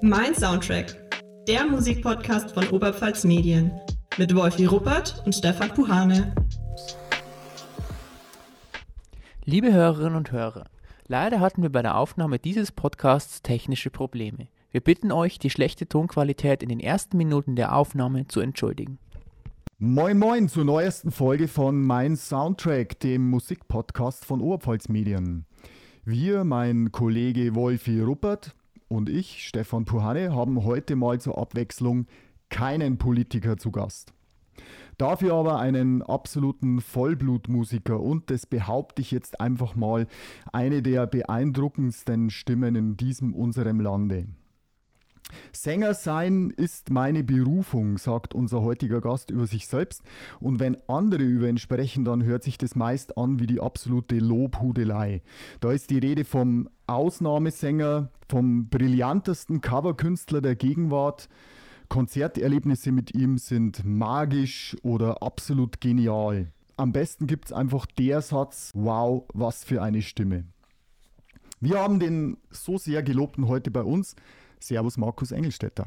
Mein Soundtrack, der Musikpodcast von Oberpfalz Medien mit Wolfi Ruppert und Stefan Puhane. Liebe Hörerinnen und Hörer, leider hatten wir bei der Aufnahme dieses Podcasts technische Probleme. Wir bitten euch, die schlechte Tonqualität in den ersten Minuten der Aufnahme zu entschuldigen. Moin Moin zur neuesten Folge von Mein Soundtrack, dem Musikpodcast von Oberpfalz Medien. Wir, mein Kollege Wolfi Ruppert und ich, Stefan Puhane, haben heute mal zur Abwechslung keinen Politiker zu Gast. Dafür aber einen absoluten Vollblutmusiker und das behaupte ich jetzt einfach mal eine der beeindruckendsten Stimmen in diesem unserem Lande. Sänger sein ist meine Berufung, sagt unser heutiger Gast über sich selbst. Und wenn andere über ihn sprechen, dann hört sich das meist an wie die absolute Lobhudelei. Da ist die Rede vom Ausnahmesänger, vom brillantesten Coverkünstler der Gegenwart. Konzerterlebnisse mit ihm sind magisch oder absolut genial. Am besten gibt es einfach der Satz, wow, was für eine Stimme. Wir haben den so sehr gelobten heute bei uns. Servus Markus Engelstetter.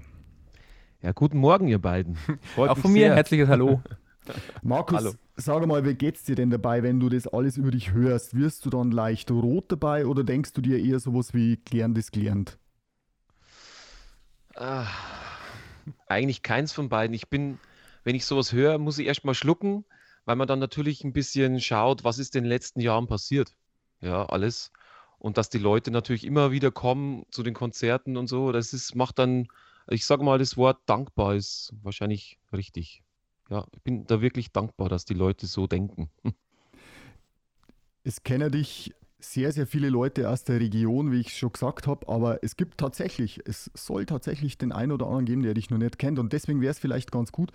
Ja, guten Morgen, ihr beiden. Freut Auch von mir sehr. herzliches Hallo. Markus, Hallo. sag mal, wie geht's dir denn dabei, wenn du das alles über dich hörst? Wirst du dann leicht rot dabei oder denkst du dir eher sowas wie klärendes gelernt? Ah, eigentlich keins von beiden. Ich bin, wenn ich sowas höre, muss ich erst mal schlucken, weil man dann natürlich ein bisschen schaut, was ist in den letzten Jahren passiert. Ja, alles und dass die Leute natürlich immer wieder kommen zu den Konzerten und so, das ist, macht dann, ich sage mal, das Wort dankbar ist wahrscheinlich richtig. Ja, ich bin da wirklich dankbar, dass die Leute so denken. Es kennen dich sehr, sehr viele Leute aus der Region, wie ich schon gesagt habe, aber es gibt tatsächlich, es soll tatsächlich den einen oder anderen geben, der dich noch nicht kennt. Und deswegen wäre es vielleicht ganz gut,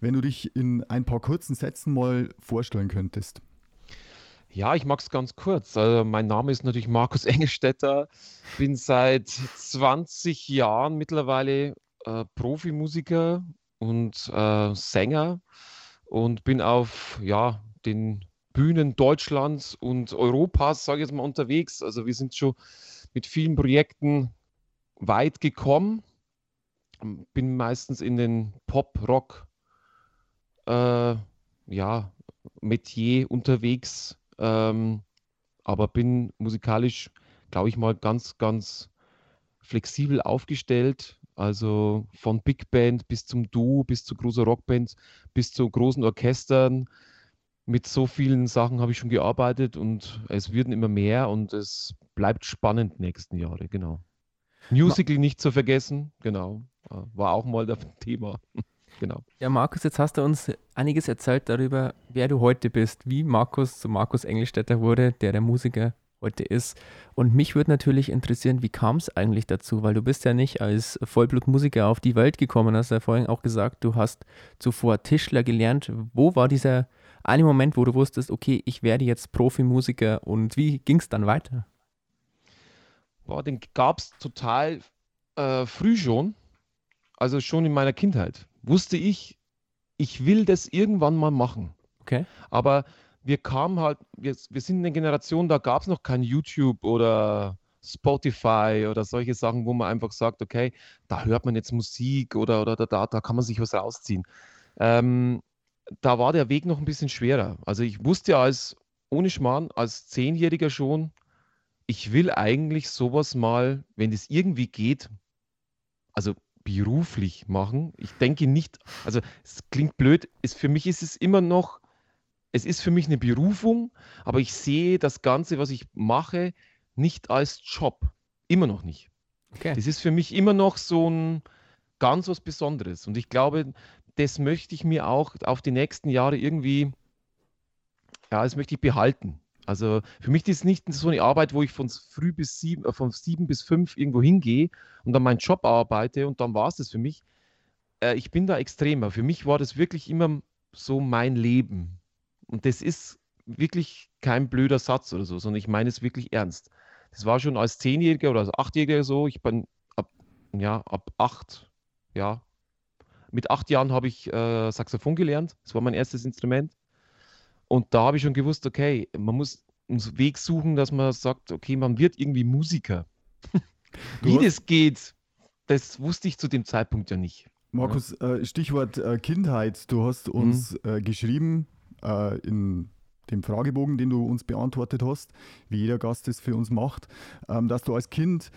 wenn du dich in ein paar kurzen Sätzen mal vorstellen könntest. Ja, ich mag es ganz kurz. Also mein Name ist natürlich Markus Engelstetter, bin seit 20 Jahren mittlerweile äh, Profimusiker und äh, Sänger und bin auf ja, den Bühnen Deutschlands und Europas, sage ich jetzt mal, unterwegs. Also wir sind schon mit vielen Projekten weit gekommen. Bin meistens in den Pop-Rock äh, ja, Metier unterwegs ähm, aber bin musikalisch, glaube ich mal, ganz, ganz flexibel aufgestellt. Also von Big Band bis zum Duo, bis zu großer Rockband, bis zu großen Orchestern. Mit so vielen Sachen habe ich schon gearbeitet und es werden immer mehr und es bleibt spannend nächsten Jahre, genau. Musical nicht zu vergessen, genau. War auch mal das Thema. Genau. Ja, Markus, jetzt hast du uns einiges erzählt darüber, wer du heute bist, wie Markus zu Markus Engelstädter wurde, der der Musiker heute ist. Und mich würde natürlich interessieren, wie kam es eigentlich dazu? Weil du bist ja nicht als Vollblutmusiker auf die Welt gekommen, hast ja vorhin auch gesagt, du hast zuvor Tischler gelernt. Wo war dieser eine Moment, wo du wusstest, okay, ich werde jetzt Profimusiker und wie ging es dann weiter? Boah, den gab es total äh, früh schon, also schon in meiner Kindheit wusste ich, ich will das irgendwann mal machen. Okay. Aber wir kamen halt, wir, wir sind eine Generation, da gab es noch kein YouTube oder Spotify oder solche Sachen, wo man einfach sagt, okay, da hört man jetzt Musik oder, oder da, da kann man sich was rausziehen. Ähm, da war der Weg noch ein bisschen schwerer. Also ich wusste ja als, ohne Schmarrn, als Zehnjähriger schon, ich will eigentlich sowas mal, wenn es irgendwie geht, also beruflich machen. Ich denke nicht, also es klingt blöd, ist, für mich ist es immer noch, es ist für mich eine Berufung, aber ich sehe das Ganze, was ich mache, nicht als Job. Immer noch nicht. Okay. Das ist für mich immer noch so ein ganz was Besonderes. Und ich glaube, das möchte ich mir auch auf die nächsten Jahre irgendwie, ja, das möchte ich behalten. Also für mich ist nicht so eine Arbeit, wo ich von früh bis sieben, äh, von sieben bis fünf irgendwo hingehe und dann meinen Job arbeite und dann war es das für mich. Äh, ich bin da extremer. Für mich war das wirklich immer so mein Leben. Und das ist wirklich kein blöder Satz oder so, sondern ich meine es wirklich ernst. Das war schon als Zehnjähriger oder als Achtjähriger so. Ich bin ab, ja, ab acht, ja. Mit acht Jahren habe ich äh, Saxophon gelernt. Das war mein erstes Instrument. Und da habe ich schon gewusst, okay, man muss einen Weg suchen, dass man sagt, okay, man wird irgendwie Musiker. Wie das geht, das wusste ich zu dem Zeitpunkt ja nicht. Markus, äh, Stichwort äh, Kindheit. Du hast uns mhm. äh, geschrieben äh, in dem Fragebogen, den du uns beantwortet hast, wie jeder Gast es für uns macht, ähm, dass du als Kind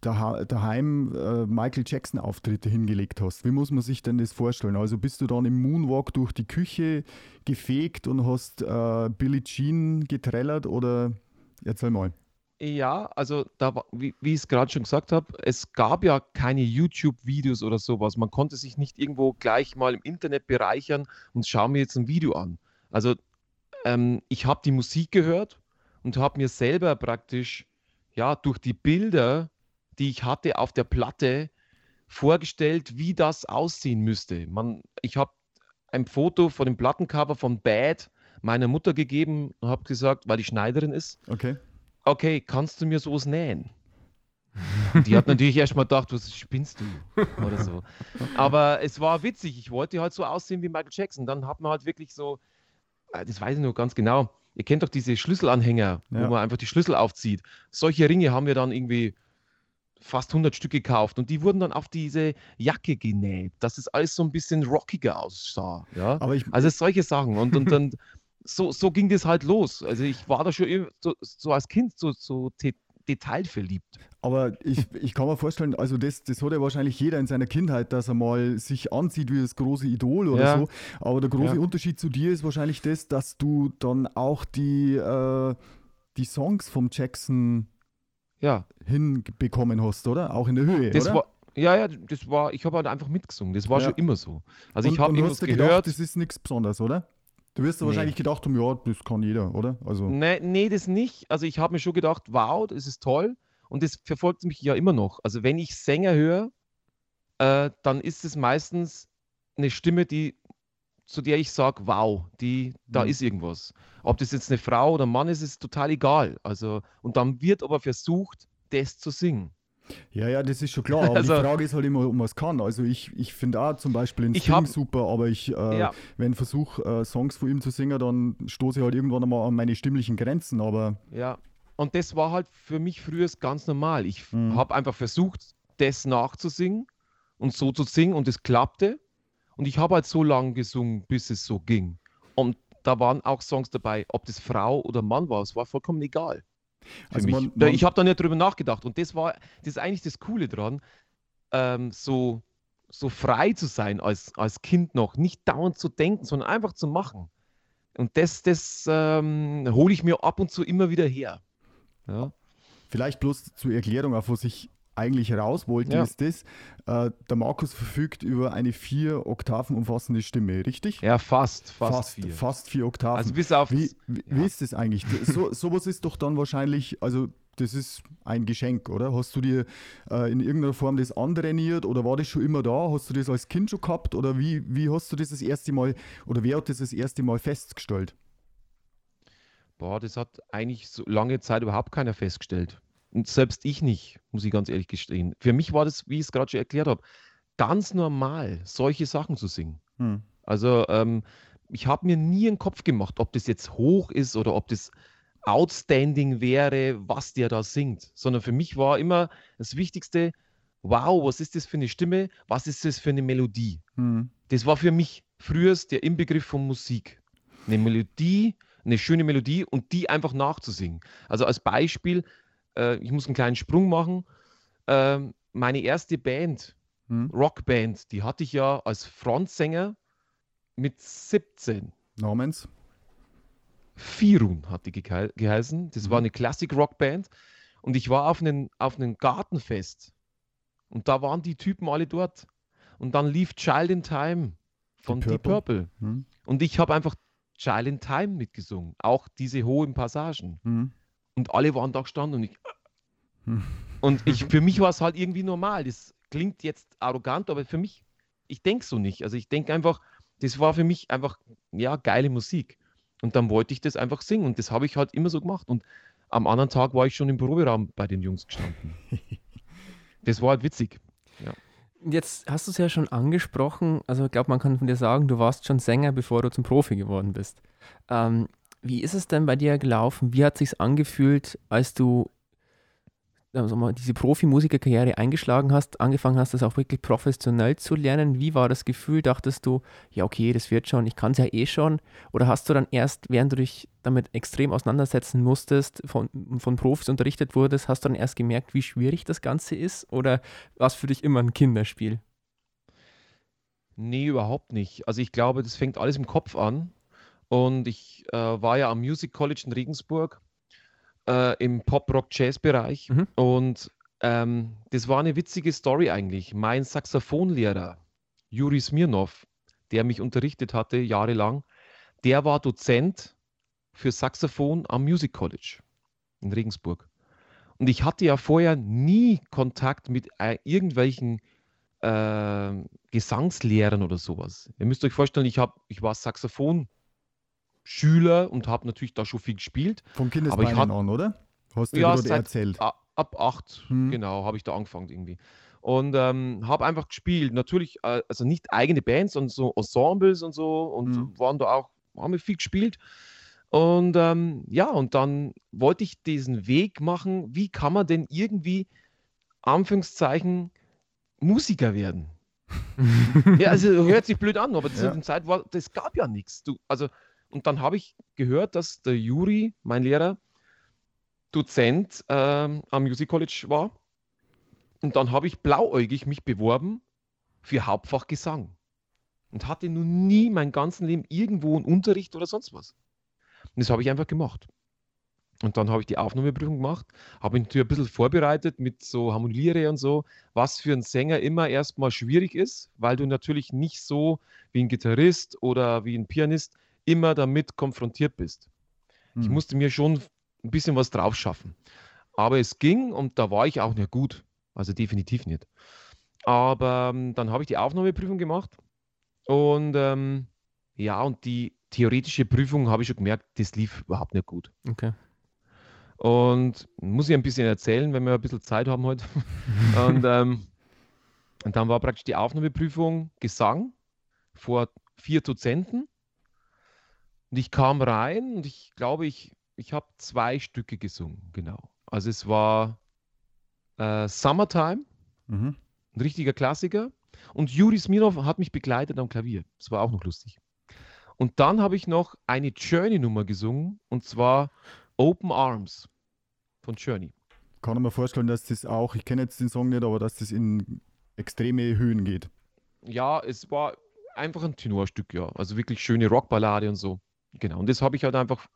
daheim äh, Michael Jackson-Auftritte hingelegt hast. Wie muss man sich denn das vorstellen? Also bist du dann im Moonwalk durch die Küche gefegt und hast äh, Billie Jean getrellert oder erzähl mal. Ja, also da, wie, wie ich es gerade schon gesagt habe, es gab ja keine YouTube-Videos oder sowas. Man konnte sich nicht irgendwo gleich mal im Internet bereichern und schauen mir jetzt ein Video an. Also ähm, ich habe die Musik gehört und habe mir selber praktisch ja durch die Bilder, die ich hatte auf der Platte, vorgestellt, wie das aussehen müsste. Man, ich habe ein Foto von dem Plattencover von Bad meiner Mutter gegeben und habe gesagt, weil die Schneiderin ist. Okay okay, kannst du mir sowas nähen? Die hat natürlich erstmal gedacht, was spinnst du? Oder so. Aber es war witzig. Ich wollte halt so aussehen wie Michael Jackson. Dann hat man halt wirklich so, äh, das weiß ich noch ganz genau. Ihr kennt doch diese Schlüsselanhänger, ja. wo man einfach die Schlüssel aufzieht. Solche Ringe haben wir dann irgendwie fast 100 Stück gekauft und die wurden dann auf diese Jacke genäht, dass es alles so ein bisschen rockiger aussah. Ja? Ich, also solche Sachen. Und, und dann so, so ging das halt los. Also ich war da schon so, so als Kind so, so detailverliebt. Aber ich, ich kann mir vorstellen, also das, das hat ja wahrscheinlich jeder in seiner Kindheit, dass er mal sich anzieht wie das große Idol oder ja. so. Aber der große ja. Unterschied zu dir ist wahrscheinlich das, dass du dann auch die, äh, die Songs vom Jackson ja. hinbekommen hast, oder? Auch in der Höhe, das oder? War, ja, ja, das war, ich habe halt einfach mitgesungen. Das war ja. schon immer so. Also und, ich habe irgendwas gehört. Gedacht, das ist nichts Besonderes, oder? Du wirst nee. wahrscheinlich gedacht haben, ja, das kann jeder, oder? Also nee, nee das nicht. Also ich habe mir schon gedacht, wow, das ist toll. Und das verfolgt mich ja immer noch. Also wenn ich Sänger höre, äh, dann ist es meistens eine Stimme, die, zu der ich sage, wow, die, da mhm. ist irgendwas. Ob das jetzt eine Frau oder ein Mann ist, ist total egal. Also, und dann wird aber versucht, das zu singen. Ja, ja, das ist schon klar. Aber also, die Frage ist halt immer, ob man es kann. Also ich, ich finde auch zum Beispiel den Sting super, aber ich, äh, ja. wenn ich versuche, äh, Songs von ihm zu singen, dann stoße ich halt irgendwann einmal an meine stimmlichen Grenzen. Aber ja, und das war halt für mich früher ganz normal. Ich mhm. habe einfach versucht, das nachzusingen und so zu singen und es klappte. Und ich habe halt so lange gesungen, bis es so ging. Und da waren auch Songs dabei, ob das Frau oder Mann war, es war vollkommen egal. Also man, man, ich habe da nicht drüber nachgedacht. Und das war, das ist eigentlich das Coole dran, ähm, so, so frei zu sein als, als Kind noch, nicht dauernd zu denken, sondern einfach zu machen. Und das, das ähm, hole ich mir ab und zu immer wieder her. Ja. Vielleicht bloß zur Erklärung, auf was ich eigentlich raus wollte, ja. ist das, äh, der Markus verfügt über eine vier Oktaven umfassende Stimme, richtig? Ja, fast, fast, fast vier. Fast vier Oktaven. Also bis auf... Wie, wie, ja. wie ist das eigentlich? So, sowas ist doch dann wahrscheinlich, also das ist ein Geschenk, oder? Hast du dir äh, in irgendeiner Form das antrainiert oder war das schon immer da? Hast du das als Kind schon gehabt oder wie, wie hast du das das erste Mal oder wer hat das das erste Mal festgestellt? Boah, das hat eigentlich so lange Zeit überhaupt keiner festgestellt. Und selbst ich nicht, muss ich ganz ehrlich gestehen. Für mich war das, wie ich es gerade schon erklärt habe, ganz normal, solche Sachen zu singen. Hm. Also ähm, ich habe mir nie einen Kopf gemacht, ob das jetzt hoch ist oder ob das outstanding wäre, was der da singt. Sondern für mich war immer das Wichtigste, wow, was ist das für eine Stimme, was ist das für eine Melodie. Hm. Das war für mich frühest der Inbegriff von Musik. Eine Melodie, eine schöne Melodie und die einfach nachzusingen. Also als Beispiel, äh, ich muss einen kleinen Sprung machen. Äh, meine erste Band, hm. Rockband, die hatte ich ja als Frontsänger mit 17. Namens? Firun hat die gehe geheißen. Das mhm. war eine Classic-Rockband. Und ich war auf einem auf einen Gartenfest. Und da waren die Typen alle dort. Und dann lief Child in Time von Deep Purple. Purple. Mhm. Und ich habe einfach Child in Time mitgesungen. Auch diese hohen Passagen. Und alle waren da gestanden und ich. Hm. Und ich, für mich war es halt irgendwie normal. Das klingt jetzt arrogant, aber für mich, ich denke so nicht. Also ich denke einfach, das war für mich einfach, ja, geile Musik. Und dann wollte ich das einfach singen und das habe ich halt immer so gemacht. Und am anderen Tag war ich schon im Proberaum bei den Jungs gestanden. Das war halt witzig. Ja. Jetzt hast du es ja schon angesprochen, also ich glaube, man kann von dir sagen, du warst schon Sänger, bevor du zum Profi geworden bist. Ähm, wie ist es denn bei dir gelaufen? Wie hat sich angefühlt, als du also mal, diese Profimusikerkarriere eingeschlagen hast, angefangen hast, das auch wirklich professionell zu lernen, wie war das Gefühl? Dachtest du, ja, okay, das wird schon, ich kann es ja eh schon? Oder hast du dann erst, während du dich damit extrem auseinandersetzen musstest, von, von Profis unterrichtet wurdest, hast du dann erst gemerkt, wie schwierig das Ganze ist? Oder war es für dich immer ein Kinderspiel? Nee, überhaupt nicht. Also ich glaube, das fängt alles im Kopf an. Und ich äh, war ja am Music College in Regensburg äh, im Pop-Rock-Jazz-Bereich. Mhm. Und ähm, das war eine witzige Story eigentlich. Mein Saxophonlehrer, Juri Smirnov, der mich unterrichtet hatte jahrelang, der war Dozent für Saxophon am Music College in Regensburg. Und ich hatte ja vorher nie Kontakt mit äh, irgendwelchen äh, Gesangslehrern oder sowas. Ihr müsst euch vorstellen, ich, hab, ich war Saxophon Schüler und habe natürlich da schon viel gespielt. Vom Kindesbeinen hat- an, oder? Hast du Ja, seit- erzählt. Ab acht, Hm. genau, habe ich da angefangen irgendwie. Und ähm, habe einfach gespielt. Natürlich, äh, also nicht eigene Bands, sondern so Ensembles und so. Und Hm. waren da auch, haben wir viel gespielt. Und ähm, ja, und dann wollte ich diesen Weg machen, wie kann man denn irgendwie, Anführungszeichen, Musiker werden? Ja, also hört sich blöd an, aber zu Ja. der Zeit war, das gab ja nichts. Du, also, und dann habe ich gehört, dass der Juri, mein Lehrer, Dozent ähm, am Music College war. Und dann habe ich blauäugig mich beworben für Hauptfach Gesang. Und hatte nun nie mein ganzes Leben irgendwo einen Unterricht oder sonst was. Und das habe ich einfach gemacht. Und dann habe ich die Aufnahmeprüfung gemacht, habe mich natürlich ein bisschen vorbereitet mit so Harmoniere und so, was für einen Sänger immer erstmal schwierig ist, weil du natürlich nicht so wie ein Gitarrist oder wie ein Pianist immer damit konfrontiert bist. Ich Hm. musste mir schon ein bisschen was drauf schaffen. Aber es ging und da war ich auch nicht gut. Also definitiv nicht. Aber ähm, dann habe ich die Aufnahmeprüfung gemacht und ähm, ja, und die theoretische Prüfung habe ich schon gemerkt, das lief überhaupt nicht gut. Okay. Und muss ich ein bisschen erzählen, wenn wir ein bisschen Zeit haben heute. und, ähm, und dann war praktisch die Aufnahmeprüfung Gesang vor vier Dozenten. Und ich kam rein und ich glaube, ich, ich habe zwei Stücke gesungen, genau. Also es war äh, Summertime, Mhm. ein richtiger Klassiker. Und Juri Smirnov hat mich begleitet am Klavier. Das war auch noch lustig. Und dann habe ich noch eine Journey-Nummer gesungen, und zwar Open Arms von Journey. Kann ich mir vorstellen, dass das auch, ich kenne jetzt den Song nicht, aber dass das in extreme Höhen geht. Ja, es war einfach ein Tenorstück, ja. Also wirklich schöne Rockballade und so. Genau. Und das habe ich halt einfach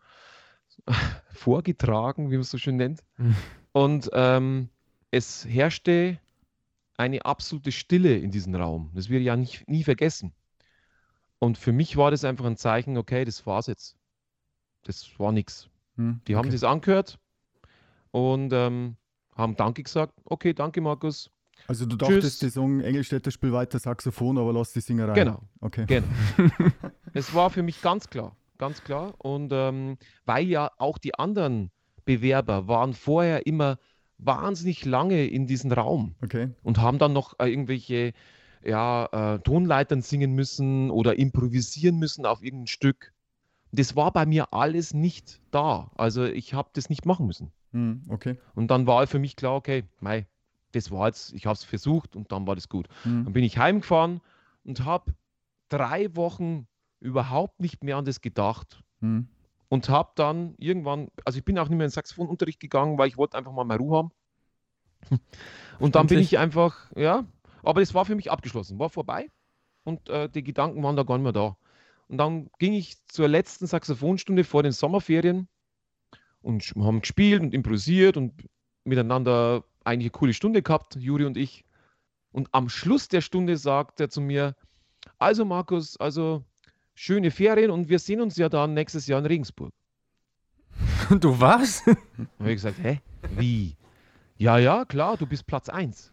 vorgetragen, wie man es so schön nennt. Mhm. Und ähm, es herrschte eine absolute Stille in diesem Raum. Das ich ja nicht, nie vergessen. Und für mich war das einfach ein Zeichen, okay, das war's jetzt. Das war nichts. Hm, Die haben okay. das angehört und ähm, haben Danke gesagt. Okay, danke, Markus. Also du dachtest, Tschüss. der Song Engelstädter spielt weiter Saxophon, aber lass die Singerei. Genau. Okay. Genau. es war für mich ganz klar, ganz klar. Und ähm, weil ja auch die anderen Bewerber waren vorher immer wahnsinnig lange in diesem Raum Okay. und haben dann noch äh, irgendwelche ja, äh, Tonleitern singen müssen oder improvisieren müssen auf irgendein Stück. Das war bei mir alles nicht da. Also ich habe das nicht machen müssen. Hm, okay. Und dann war für mich klar, okay, mei, das war jetzt, ich habe es versucht und dann war das gut. Hm. Dann bin ich heimgefahren und habe drei Wochen überhaupt nicht mehr an das gedacht. Hm. Und habe dann irgendwann, also ich bin auch nicht mehr in den Saxophonunterricht gegangen, weil ich wollte einfach mal mehr Ruhe haben. Und dann bin ich einfach, ja, aber das war für mich abgeschlossen, war vorbei und äh, die Gedanken waren da gar nicht mehr da. Und dann ging ich zur letzten Saxophonstunde vor den Sommerferien und haben gespielt und improvisiert und miteinander eigentlich eine coole Stunde gehabt, Juri und ich. Und am Schluss der Stunde sagt er zu mir, also Markus, also schöne Ferien und wir sehen uns ja dann nächstes Jahr in Regensburg. Und du was? Dann habe ich gesagt, hä? Wie? Ja, ja, klar, du bist Platz 1.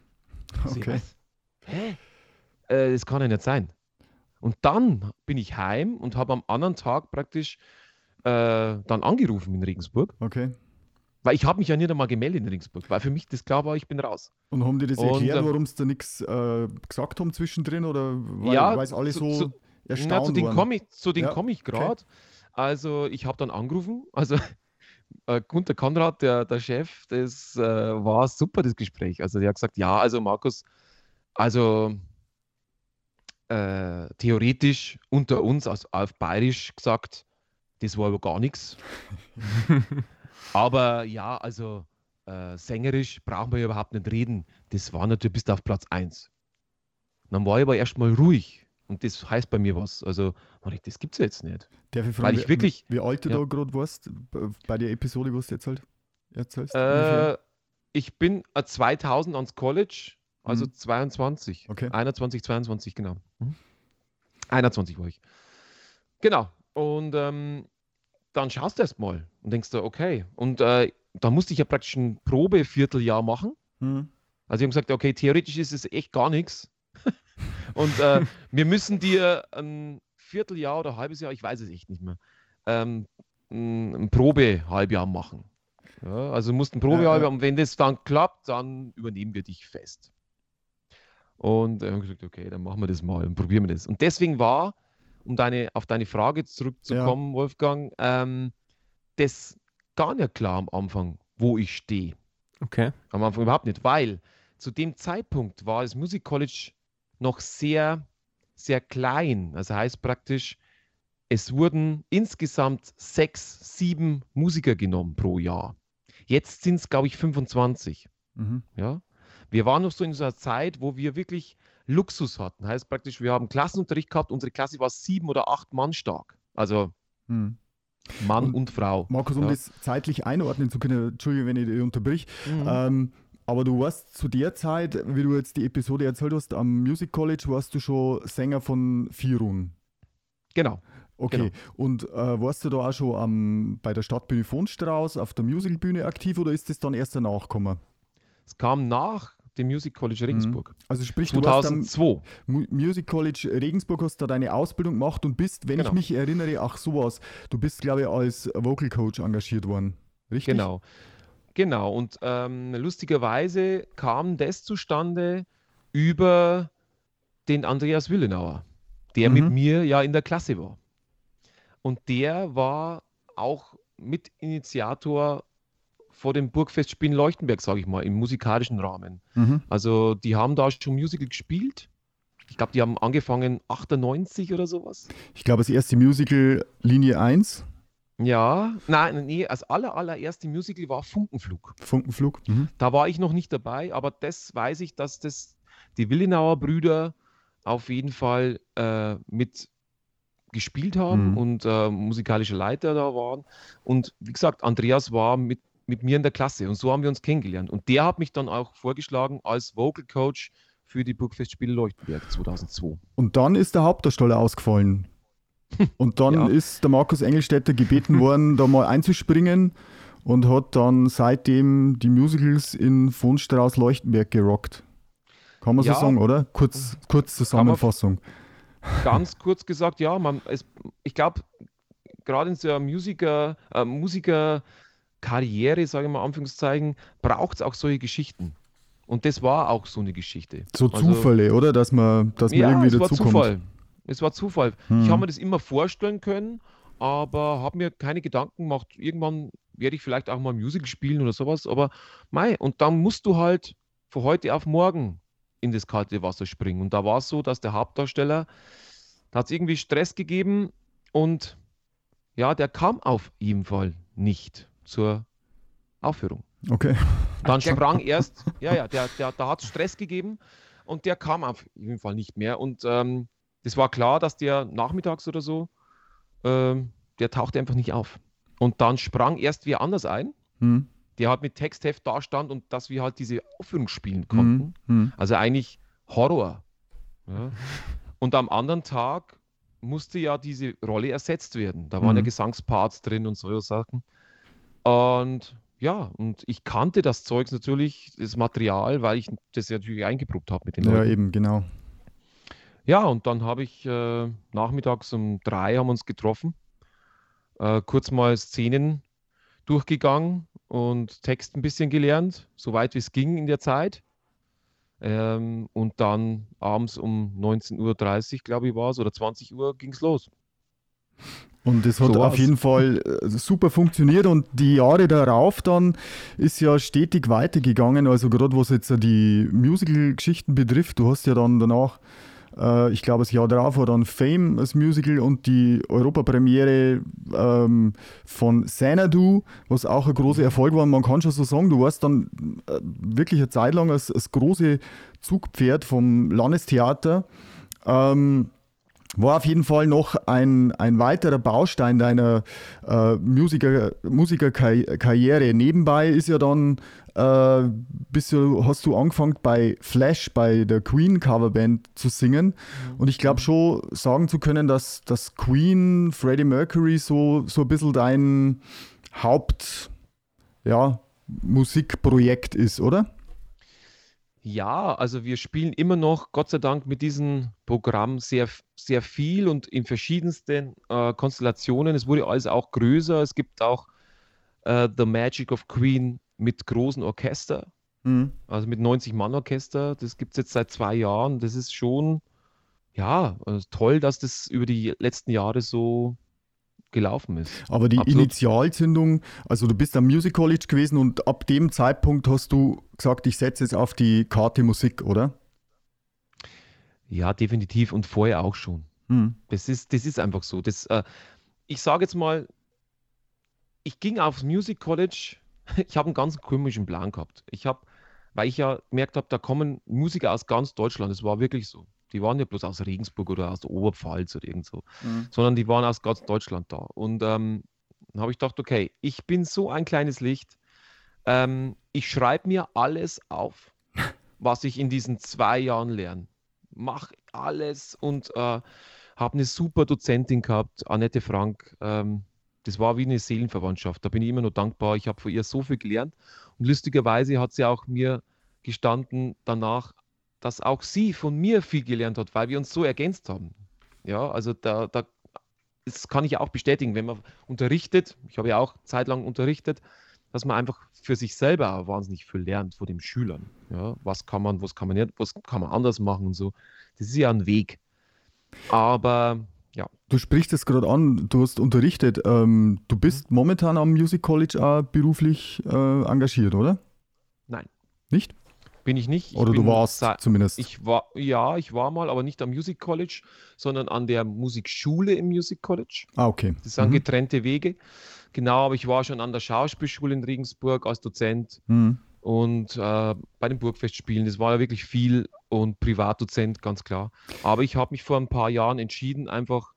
Okay. Hä? Äh, das kann ja nicht sein. Und dann bin ich heim und habe am anderen Tag praktisch äh, dann angerufen in Regensburg, Okay. weil ich habe mich ja nicht einmal gemeldet in Regensburg, weil für mich das klar war, ich bin raus. Und haben die das erklärt, ähm, warum sie da nichts äh, gesagt haben zwischendrin? Oder weil, Ja, weil es alle so zu- Na, zu waren? komme ich, zu Ja, komm ich okay. gerade. Also ich habe dann angerufen, also äh, Gunter Konrad, der, der Chef, das äh, war super, das Gespräch. Also der hat gesagt, ja, also Markus, also äh, theoretisch unter uns, also auf Bayerisch gesagt, das war aber gar nichts. aber ja, also äh, sängerisch brauchen wir überhaupt nicht reden. Das war natürlich bis auf Platz 1. Dann war ich aber erstmal ruhig. Und das heißt bei mir was. Also, ich, das gibt es jetzt nicht. Darf ich fragen, Weil ich wirklich, wie, wie alt du ja. da gerade warst, bei der Episode, was du jetzt halt erzählst? Äh, ich bin äh, 2000 ans College, also Mhm. 22. Okay. 21, 22, genau. 21 war ich. Genau. Und ähm, dann schaust du erst mal und denkst du, okay. Und äh, da musste ich ja praktisch ein Probevierteljahr machen. Hm. Also ich habe gesagt, okay, theoretisch ist es echt gar nichts. Und äh, wir müssen dir ein Vierteljahr oder ein halbes Jahr, ich weiß es echt nicht mehr, ähm, ein Probehalbjahr machen. Ja, also du musst ein Probehalbjahr und wenn das dann klappt, dann übernehmen wir dich fest. Und äh, haben gesagt, okay, dann machen wir das mal und probieren wir das. Und deswegen war, um deine, auf deine Frage zurückzukommen, Wolfgang, ähm, das gar nicht klar am Anfang, wo ich stehe. Okay. Am Anfang überhaupt nicht, weil zu dem Zeitpunkt war das Music College noch sehr, sehr klein. Also heißt praktisch, es wurden insgesamt sechs, sieben Musiker genommen pro Jahr. Jetzt sind es, glaube ich, 25. Mhm. Ja? Wir waren noch so in so einer Zeit, wo wir wirklich Luxus hatten. Heißt praktisch, wir haben Klassenunterricht gehabt, unsere Klasse war sieben oder acht Mann stark. Also Hm. Mann Und und, Frau. Markus, um Ja. das zeitlich einordnen zu können, Entschuldige, wenn ich unterbrich, Mhm. ähm, aber du warst zu der Zeit, wie du jetzt die Episode erzählt hast, am Music College warst du schon Sänger von Firun. Genau. Okay, Genau. und äh, warst du da auch schon am, bei der Stadtbühne von Strauß auf der Musicalbühne aktiv oder ist das dann erst danach gekommen? Es kam nach dem Music College Regensburg. Also sprich, du warst am 2002. Mu- Music College Regensburg, hast da deine Ausbildung gemacht und bist, wenn ich Genau. mich erinnere, ach sowas, du bist, glaube ich, als Vocal Coach engagiert worden. Richtig? Genau. Genau. Und ähm, lustigerweise kam das zustande über den Andreas Willenauer, der Mhm. mit mir ja in der Klasse war. Und der war auch Mitinitiator vor dem Burgfestspielen Leuchtenberg, sage ich mal, im musikalischen Rahmen. Mhm. Also die haben da schon Musical gespielt. Ich glaube, die haben angefangen 98 oder sowas. Ich glaube, das erste Musical Linie 1, Ja, nein, nee, als aller, allererste Musical war Funkenflug. Funkenflug. Mhm. Da war ich noch nicht dabei, aber das weiß ich, dass das die Willenauer Brüder auf jeden Fall äh, mit gespielt haben Mhm. und äh, musikalische Leiter da waren. Und wie gesagt, Andreas war mit, mit mir in der Klasse und so haben wir uns kennengelernt. Und der hat mich dann auch vorgeschlagen als Vocal Coach für die Burgfestspiele Leuchtenberg 2002. Und dann ist der Hauptdarsteller ausgefallen. Und dann Ja. ist der Markus Engelstädter gebeten worden, da mal einzuspringen und hat dann seitdem die Musicals in von Strauß Leuchtenberg gerockt. Kann man Ja. so sagen, oder? Kurz, kurz Zusammenfassung. Ganz kurz gesagt, ja, man, es, ich glaube, gerade in so einer Musiker, äh, Musikerkarriere, sage ich mal, Anführungszeichen, braucht es auch solche Geschichten. Und das war auch so eine Geschichte. So Also- Zufälle, oder? Dass man, dass man ja, irgendwie dazukommt. Zufall. Es war Zufall. Hm. Ich habe mir das immer vorstellen können, aber habe mir keine Gedanken gemacht. Irgendwann werde ich vielleicht auch mal Musical spielen oder sowas. Aber mei, und dann musst du halt von heute auf morgen in das kalte Wasser springen. Und da war es so, dass der Hauptdarsteller, da hat es irgendwie Stress gegeben und ja, der kam auf jeden Fall nicht zur Aufführung. Okay. Dann sprang erst, ja, ja, der, der, da hat es Stress gegeben und der kam auf jeden Fall nicht mehr. Und ähm, das war klar, dass der nachmittags oder so, ähm, der tauchte einfach nicht auf. Und dann sprang erst wer anders ein, Hm. der halt mit Textheft da stand und dass wir halt diese Aufführung spielen konnten. Hm. Hm. Also eigentlich Horror. Ja. Und am anderen Tag musste ja diese Rolle ersetzt werden. Da waren ja Mhm. Gesangsparts drin und so Sachen. Und ja, und ich kannte das Zeugs natürlich, das Material, weil ich das ja natürlich eingeprobt habe mit den Ja, Leuten. eben, genau. Ja, und dann habe ich äh, nachmittags um drei haben uns getroffen, äh, kurz mal Szenen durchgegangen und Text ein bisschen gelernt, soweit wie es ging in der Zeit. Ähm, und dann abends um 19.30 Uhr, glaube ich, war es, oder 20 Uhr ging es los. Und das hat so auf jeden Fall äh, super funktioniert und die Jahre darauf dann ist ja stetig weitergegangen. Also gerade was jetzt die Musical-Geschichten betrifft, du hast ja dann danach, äh, ich glaube das Jahr darauf war dann Fame als Musical und die Europapremiere ähm, von Xanadu, was auch ein großer Erfolg war. Man kann schon so sagen, du warst dann äh, wirklich eine Zeit lang als, als große Zugpferd vom Landestheater. Ähm, war auf jeden Fall noch ein, ein weiterer Baustein deiner äh, Musiker, Musikerkarriere. Nebenbei ist ja dann, äh, bist du, hast du angefangen bei Flash, bei der Queen Coverband zu singen. Mhm. Und ich glaube schon sagen zu können, dass, dass Queen, Freddie Mercury so, so ein bisschen dein Haupt, ja, Musikprojekt ist, oder? Ja, also wir spielen immer noch, Gott sei Dank, mit diesem Programm sehr, sehr viel und in verschiedensten äh, Konstellationen. Es wurde alles auch größer. Es gibt auch äh, The Magic of Queen mit großen Orchester, mhm. also mit 90-Mann-Orchester. Das gibt es jetzt seit zwei Jahren. Das ist schon, ja, also toll, dass das über die letzten Jahre so gelaufen ist. Aber die Absolut. Initialzündung, also du bist am Music College gewesen und ab dem Zeitpunkt hast du gesagt, ich setze es auf die Karte Musik, oder? Ja, definitiv und vorher auch schon. Hm. Das, ist, das ist einfach so. Das, äh, ich sage jetzt mal, ich ging aufs Music College, ich habe einen ganz komischen Plan gehabt. Ich habe, weil ich ja gemerkt habe, da kommen Musiker aus ganz Deutschland, das war wirklich so. Die waren ja bloß aus Regensburg oder aus der Oberpfalz oder irgend so, mhm. sondern die waren aus ganz Deutschland da. Und ähm, dann habe ich gedacht, okay, ich bin so ein kleines Licht. Ähm, ich schreibe mir alles auf, was ich in diesen zwei Jahren lerne. Mach alles und äh, habe eine super Dozentin gehabt, Annette Frank. Ähm, das war wie eine Seelenverwandtschaft. Da bin ich immer nur dankbar. Ich habe von ihr so viel gelernt. Und lustigerweise hat sie auch mir gestanden danach, dass auch sie von mir viel gelernt hat, weil wir uns so ergänzt haben. Ja, also da, da das kann ich auch bestätigen, wenn man unterrichtet, ich habe ja auch zeitlang unterrichtet, dass man einfach für sich selber wahnsinnig viel lernt von den Schülern. Ja, was kann man, was kann man nicht, was kann man anders machen und so. Das ist ja ein Weg. Aber ja. Du sprichst es gerade an, du hast unterrichtet. Ähm, du bist momentan am Music College auch beruflich äh, engagiert, oder? Nein. Nicht? Bin ich nicht. Ich Oder bin, du warst zumindest. Ich war, ja, ich war mal, aber nicht am Music College, sondern an der Musikschule im Music College. Ah, okay. Das sind mhm. getrennte Wege. Genau, aber ich war schon an der Schauspielschule in Regensburg als Dozent mhm. Und äh, bei den Burgfestspielen. Das war ja wirklich viel und Privatdozent, ganz klar. Aber ich habe mich vor ein paar Jahren entschieden, einfach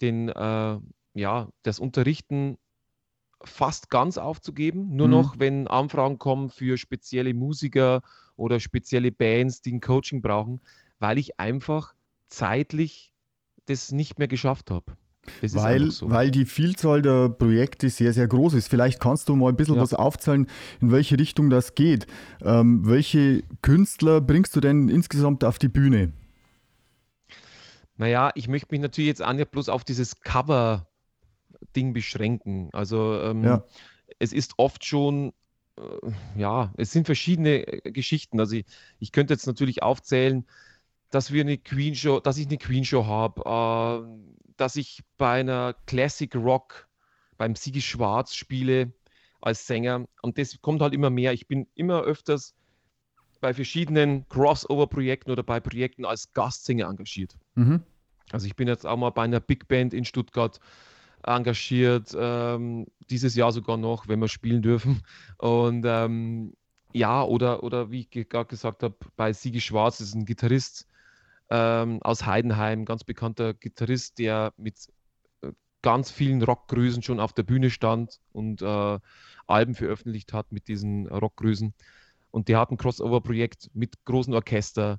den, äh, ja, das Unterrichten fast ganz aufzugeben. Nur mhm. noch, wenn Anfragen kommen für spezielle Musiker oder spezielle Bands, die ein Coaching brauchen, weil ich einfach zeitlich das nicht mehr geschafft habe. Weil, so. weil die Vielzahl der Projekte sehr, sehr groß ist. Vielleicht kannst du mal ein bisschen ja. was aufzahlen, in welche Richtung das geht. Ähm, welche Künstler bringst du denn insgesamt auf die Bühne? Naja, ich möchte mich natürlich jetzt auch nicht bloß auf dieses Cover-Ding beschränken. Also ähm, ja. es ist oft schon äh, ja, es sind verschiedene äh, Geschichten. Also ich, ich, könnte jetzt natürlich aufzählen, dass wir eine Queen Show, dass ich eine Queen Show habe, äh, dass ich bei einer Classic Rock beim Sigi Schwarz spiele als Sänger und das kommt halt immer mehr. Ich bin immer öfters bei verschiedenen Crossover-Projekten oder bei Projekten als Gastsänger engagiert. Mhm. Also ich bin jetzt auch mal bei einer Big Band in Stuttgart engagiert, ähm, dieses Jahr sogar noch, wenn wir spielen dürfen. Und ähm, ja, oder, oder wie ich gerade gesagt habe, bei Sigi Schwarz ist ein Gitarrist ähm, aus Heidenheim, ganz bekannter Gitarrist, der mit äh, ganz vielen Rockgrößen schon auf der Bühne stand und äh, Alben veröffentlicht hat mit diesen Rockgrößen. Und der hat ein Crossover-Projekt mit großen Orchester.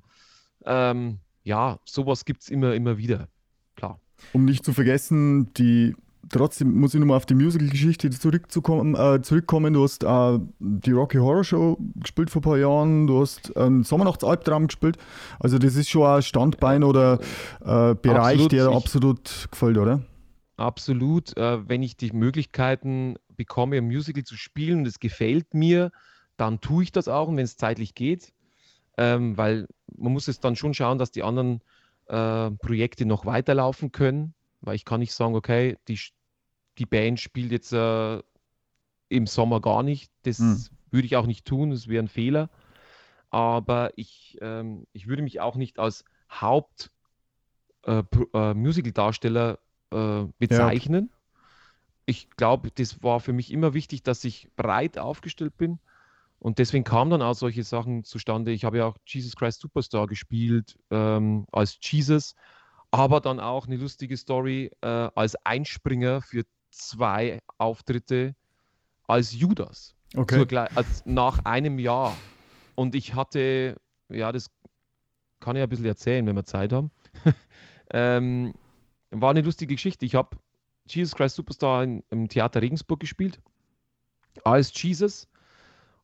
Ähm, ja, sowas gibt es immer, immer wieder. Klar. Um nicht zu vergessen, die trotzdem muss ich nochmal auf die Musical-Geschichte zurückzukommen, äh, zurückkommen. Du hast äh, die Rocky Horror Show gespielt vor ein paar Jahren, du hast einen Sommernachtsalbtraum gespielt. Also das ist schon ein Standbein oder äh, Bereich, absolut. der absolut gefällt, oder? Absolut. Äh, wenn ich die Möglichkeiten bekomme, ein Musical zu spielen und es gefällt mir, dann tue ich das auch und wenn es zeitlich geht. Ähm, weil man muss es dann schon schauen, dass die anderen äh, Projekte noch weiterlaufen können weil ich kann nicht sagen, okay, die, die Band spielt jetzt äh, im Sommer gar nicht. Das hm. würde ich auch nicht tun, das wäre ein Fehler. Aber ich, ähm, ich würde mich auch nicht als Haupt äh, äh, Musical-Darsteller äh, bezeichnen. Ja. Ich glaube, das war für mich immer wichtig, dass ich breit aufgestellt bin. Und deswegen kamen dann auch solche Sachen zustande. Ich habe ja auch Jesus Christ Superstar gespielt ähm, als Jesus, aber dann auch eine lustige Story äh, als Einspringer für zwei Auftritte als Judas. Okay. Zur, als nach einem Jahr. Und ich hatte, ja, das kann ich ein bisschen erzählen, wenn wir Zeit haben. ähm, war eine lustige Geschichte. Ich habe Jesus Christ Superstar in, im Theater Regensburg gespielt, als Jesus.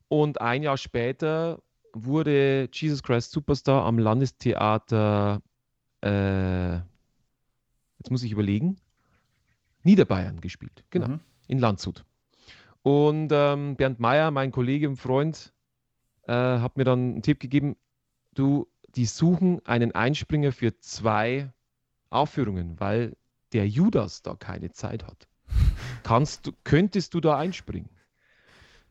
Und ein Jahr später wurde Jesus Christ Superstar am Landestheater, äh, jetzt muss ich überlegen, Niederbayern gespielt. Genau, mhm. in Landshut. Und ähm, Bernd Meyer, mein Kollege und Freund, äh, hat mir dann einen Tipp gegeben, du, die suchen einen Einspringer für zwei Aufführungen, weil der Judas da keine Zeit hat. Kannst du, könntest du da einspringen?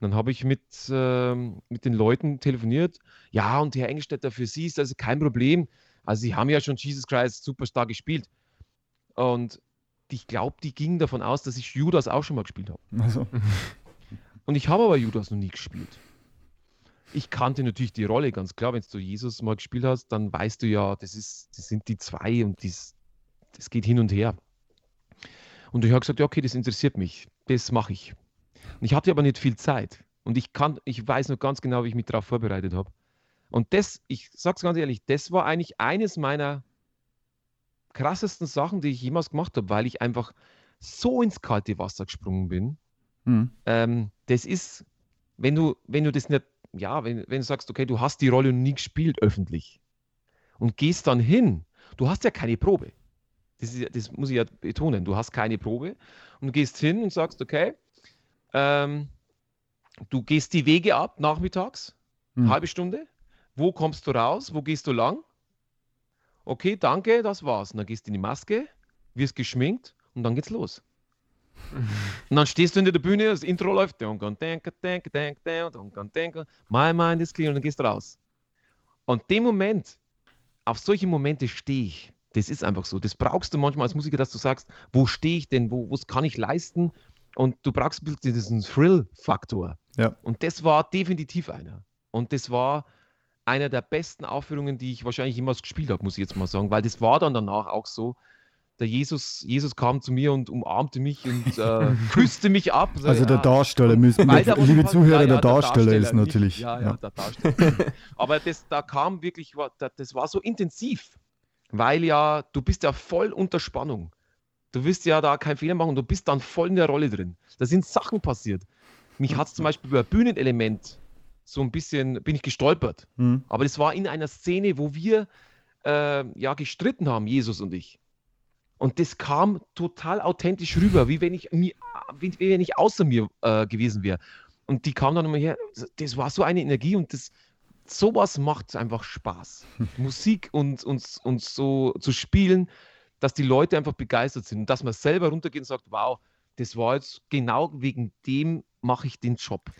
Dann habe ich mit, äh, mit den Leuten telefoniert. Ja, und Herr Engelstädter, für Sie ist das kein Problem. Also Sie haben ja schon Jesus Christ Superstar gespielt. Und ich glaube, die gingen davon aus, dass ich Judas auch schon mal gespielt habe. Also. Und ich habe aber Judas noch nie gespielt. Ich kannte natürlich die Rolle, ganz klar. Wenn du Jesus mal gespielt hast, dann weißt du ja, das, ist, das sind die zwei und dies, das geht hin und her. Und ich habe gesagt, ja, okay, das interessiert mich. Das mache ich. Und ich hatte aber nicht viel Zeit. Und ich kann, ich weiß noch ganz genau, wie ich mich darauf vorbereitet habe. Und das, ich sage es ganz ehrlich, das war eigentlich eines meiner krassesten Sachen, die ich jemals gemacht habe, weil ich einfach so ins kalte Wasser gesprungen bin. Mhm. Ähm, das ist, wenn du, wenn du das nicht, ja, wenn, wenn du sagst, okay, du hast die Rolle nie gespielt öffentlich und gehst dann hin, du hast ja keine Probe. Das, ist, das muss ich ja betonen, du hast keine Probe und gehst hin und sagst, okay, ähm, du gehst die Wege ab nachmittags, mhm. halbe Stunde. Wo kommst du raus? Wo gehst du lang? Okay, danke, das war's. Und dann gehst du in die Maske, wirst geschminkt und dann geht's los. und dann stehst du hinter der Bühne, das Intro läuft, my mind is clear, und dann gehst du raus. Und dem Moment, auf solche Momente stehe ich. Das ist einfach so. Das brauchst du manchmal als Musiker, dass du sagst, wo stehe ich denn, wo was kann ich leisten? Und du brauchst diesen Thrill-Faktor. Ja. Und das war definitiv einer. Und das war einer der besten Aufführungen, die ich wahrscheinlich jemals gespielt habe, muss ich jetzt mal sagen, weil das war dann danach auch so. Der Jesus, Jesus kam zu mir und umarmte mich und äh, küsste mich ab. So, also ja, der Darsteller, müssen, der, liebe Zuhörer, ja, der, Darsteller der, Darsteller ist natürlich. Nicht, ja, ja, der Darsteller. Aber das, da kam wirklich, das war so intensiv, weil ja, du bist ja voll unter Spannung. Du wirst ja da keinen Fehler machen, du bist dann voll in der Rolle drin. Da sind Sachen passiert. Mich hat es zum Beispiel über Bühnenelement so ein bisschen, bin ich gestolpert. Mhm. Aber das war in einer Szene, wo wir äh, ja gestritten haben, Jesus und ich. Und das kam total authentisch rüber, wie wenn ich, wie, wie wenn ich außer mir äh, gewesen wäre. Und die kam dann immer her, das war so eine Energie und das, sowas macht einfach Spaß. Musik und, und, und so zu spielen, dass die Leute einfach begeistert sind und dass man selber runtergeht und sagt, wow, das war jetzt genau wegen dem mache ich den Job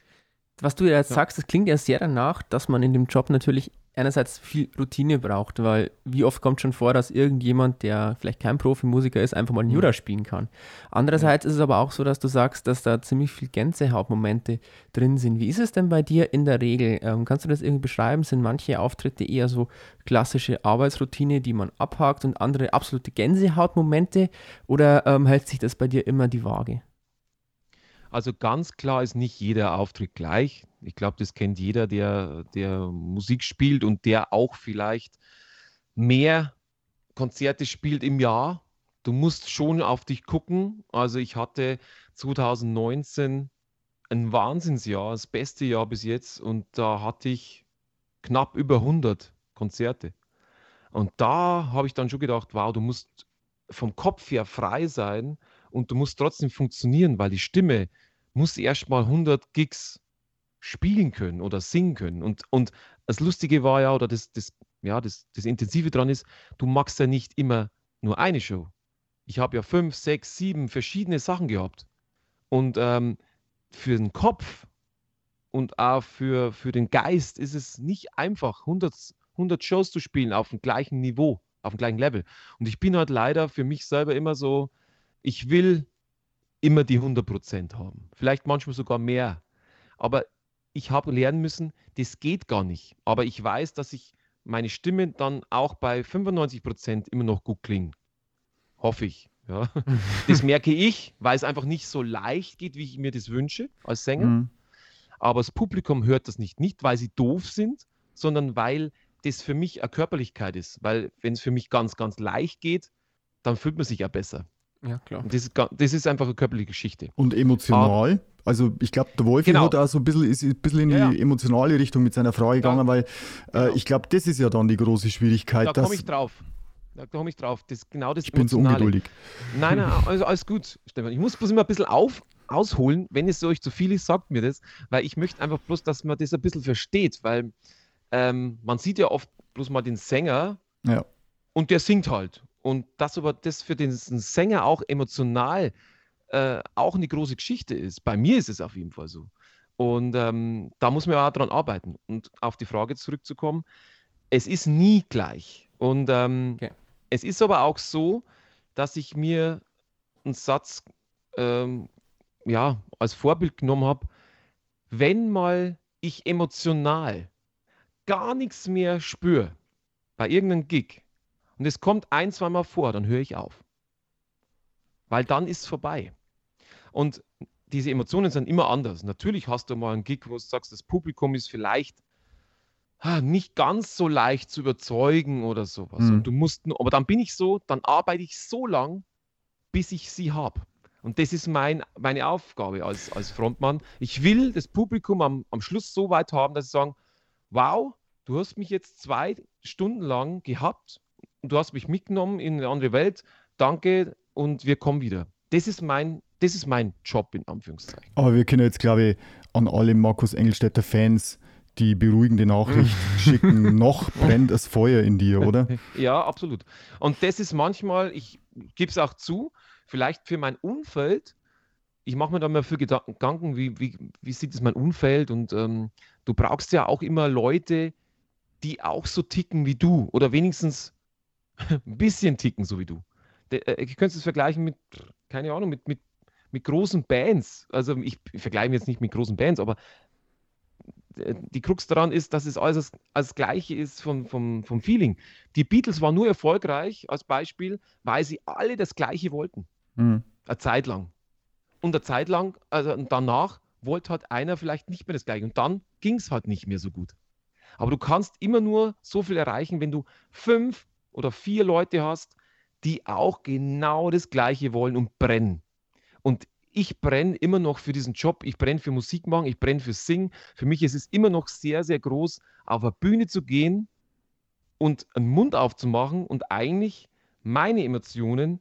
was du jetzt ja. sagst, das klingt ja sehr danach, dass man in dem Job natürlich einerseits viel Routine braucht, weil wie oft kommt schon vor, dass irgendjemand, der vielleicht kein Profimusiker ist, einfach mal einen mhm. Jura spielen kann. Andererseits ja. ist es aber auch so, dass du sagst, dass da ziemlich viel Gänsehautmomente drin sind. Wie ist es denn bei dir in der Regel? Ähm, kannst du das irgendwie beschreiben? Sind manche Auftritte eher so klassische Arbeitsroutine, die man abhakt und andere absolute Gänsehautmomente oder ähm, hält sich das bei dir immer die Waage? Also ganz klar ist nicht jeder Auftritt gleich. Ich glaube, das kennt jeder, der, der Musik spielt und der auch vielleicht mehr Konzerte spielt im Jahr. Du musst schon auf dich gucken. Also ich hatte 2019 ein Wahnsinnsjahr, das beste Jahr bis jetzt und da hatte ich knapp über 100 Konzerte. Und da habe ich dann schon gedacht, wow, du musst vom Kopf her frei sein und du musst trotzdem funktionieren, weil die Stimme muss erstmal 100 Gigs spielen können oder singen können. Und, und das Lustige war ja, oder das, das, ja, das, das Intensive dran ist, du machst ja nicht immer nur eine Show. Ich habe ja fünf, sechs, sieben verschiedene Sachen gehabt. Und ähm, für den Kopf und auch für, für den Geist ist es nicht einfach, 100, 100 Shows zu spielen auf dem gleichen Niveau, auf dem gleichen Level. Und ich bin halt leider für mich selber immer so, ich will immer die 100% haben. Vielleicht manchmal sogar mehr. Aber ich habe lernen müssen, das geht gar nicht. Aber ich weiß, dass ich meine Stimme dann auch bei 95% immer noch gut klingt. Hoffe ich. Ja. Das merke ich, weil es einfach nicht so leicht geht, wie ich mir das wünsche als Sänger. Mhm. Aber das Publikum hört das nicht. Nicht, weil sie doof sind, sondern weil das für mich eine Körperlichkeit ist. Weil wenn es für mich ganz, ganz leicht geht, dann fühlt man sich ja besser. Ja, klar. Das ist, das ist einfach eine körperliche Geschichte. Und emotional? Aber, also ich glaube, der Wolfi genau. hat auch so ein bisschen, ist ein bisschen in die ja, ja. emotionale Richtung mit seiner Frau gegangen, ja. weil äh, genau. ich glaube, das ist ja dann die große Schwierigkeit. Da komme ich drauf. Da komme ich drauf. Das, genau das ich bin so ungeduldig. Nein, nein, also alles gut, Stefan. Ich muss bloß immer ein bisschen auf, ausholen. Wenn es euch zu viel ist, sagt mir das, weil ich möchte einfach bloß, dass man das ein bisschen versteht, weil ähm, man sieht ja oft bloß mal den Sänger ja. und der singt halt. Und dass aber das für den Sänger auch emotional äh, auch eine große Geschichte ist. Bei mir ist es auf jeden Fall so. Und ähm, da muss man auch dran arbeiten. Und auf die Frage zurückzukommen, es ist nie gleich. Und ähm, okay. es ist aber auch so, dass ich mir einen Satz ähm, ja, als Vorbild genommen habe, wenn mal ich emotional gar nichts mehr spüre bei irgendeinem Gig, und es kommt ein, zweimal vor, dann höre ich auf. Weil dann ist es vorbei. Und diese Emotionen sind immer anders. Natürlich hast du mal einen Gig, wo du sagst, das Publikum ist vielleicht ah, nicht ganz so leicht zu überzeugen oder sowas. Mhm. Und du musst, aber dann bin ich so, dann arbeite ich so lang, bis ich sie habe. Und das ist mein, meine Aufgabe als, als Frontmann. Ich will das Publikum am, am Schluss so weit haben, dass sie sagen, wow, du hast mich jetzt zwei Stunden lang gehabt du hast mich mitgenommen in eine andere Welt. Danke und wir kommen wieder. Das ist mein, das ist mein Job in Anführungszeichen. Aber wir können jetzt, glaube ich, an alle Markus Engelstädter Fans die beruhigende Nachricht schicken, noch brennt das Feuer in dir, oder? Ja, absolut. Und das ist manchmal, ich gebe es auch zu, vielleicht für mein Umfeld, ich mache mir da mal für Gedanken, wie, wie, wie sieht es mein Umfeld und ähm, du brauchst ja auch immer Leute, die auch so ticken wie du oder wenigstens ein bisschen ticken, so wie du. Äh, ich könnte es vergleichen mit, keine Ahnung, mit, mit, mit großen Bands. Also ich, ich vergleiche jetzt nicht mit großen Bands, aber äh, die Krux daran ist, dass es alles als Gleiche ist vom, vom, vom Feeling. Die Beatles waren nur erfolgreich, als Beispiel, weil sie alle das Gleiche wollten. Mhm. Eine Zeit lang. Und eine Zeit lang, also danach, wollte halt einer vielleicht nicht mehr das Gleiche. Und dann ging es halt nicht mehr so gut. Aber du kannst immer nur so viel erreichen, wenn du fünf oder vier Leute hast, die auch genau das Gleiche wollen und brennen. Und ich brenne immer noch für diesen Job, ich brenne für Musik machen, ich brenne für Singen. Für mich ist es immer noch sehr, sehr groß, auf eine Bühne zu gehen und einen Mund aufzumachen und eigentlich meine Emotionen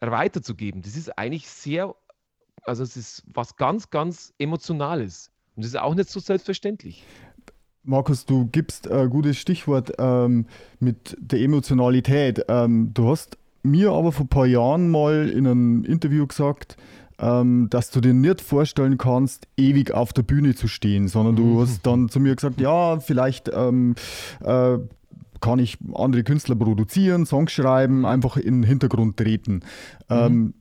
weiterzugeben. Das ist eigentlich sehr, also es ist was ganz, ganz Emotionales. Und das ist auch nicht so selbstverständlich. Markus, du gibst ein gutes Stichwort ähm, mit der Emotionalität. Ähm, du hast mir aber vor ein paar Jahren mal in einem Interview gesagt, ähm, dass du dir nicht vorstellen kannst, ewig auf der Bühne zu stehen, sondern du mhm. hast dann zu mir gesagt, ja, vielleicht ähm, äh, kann ich andere Künstler produzieren, Songs schreiben, einfach in den Hintergrund treten. Mhm.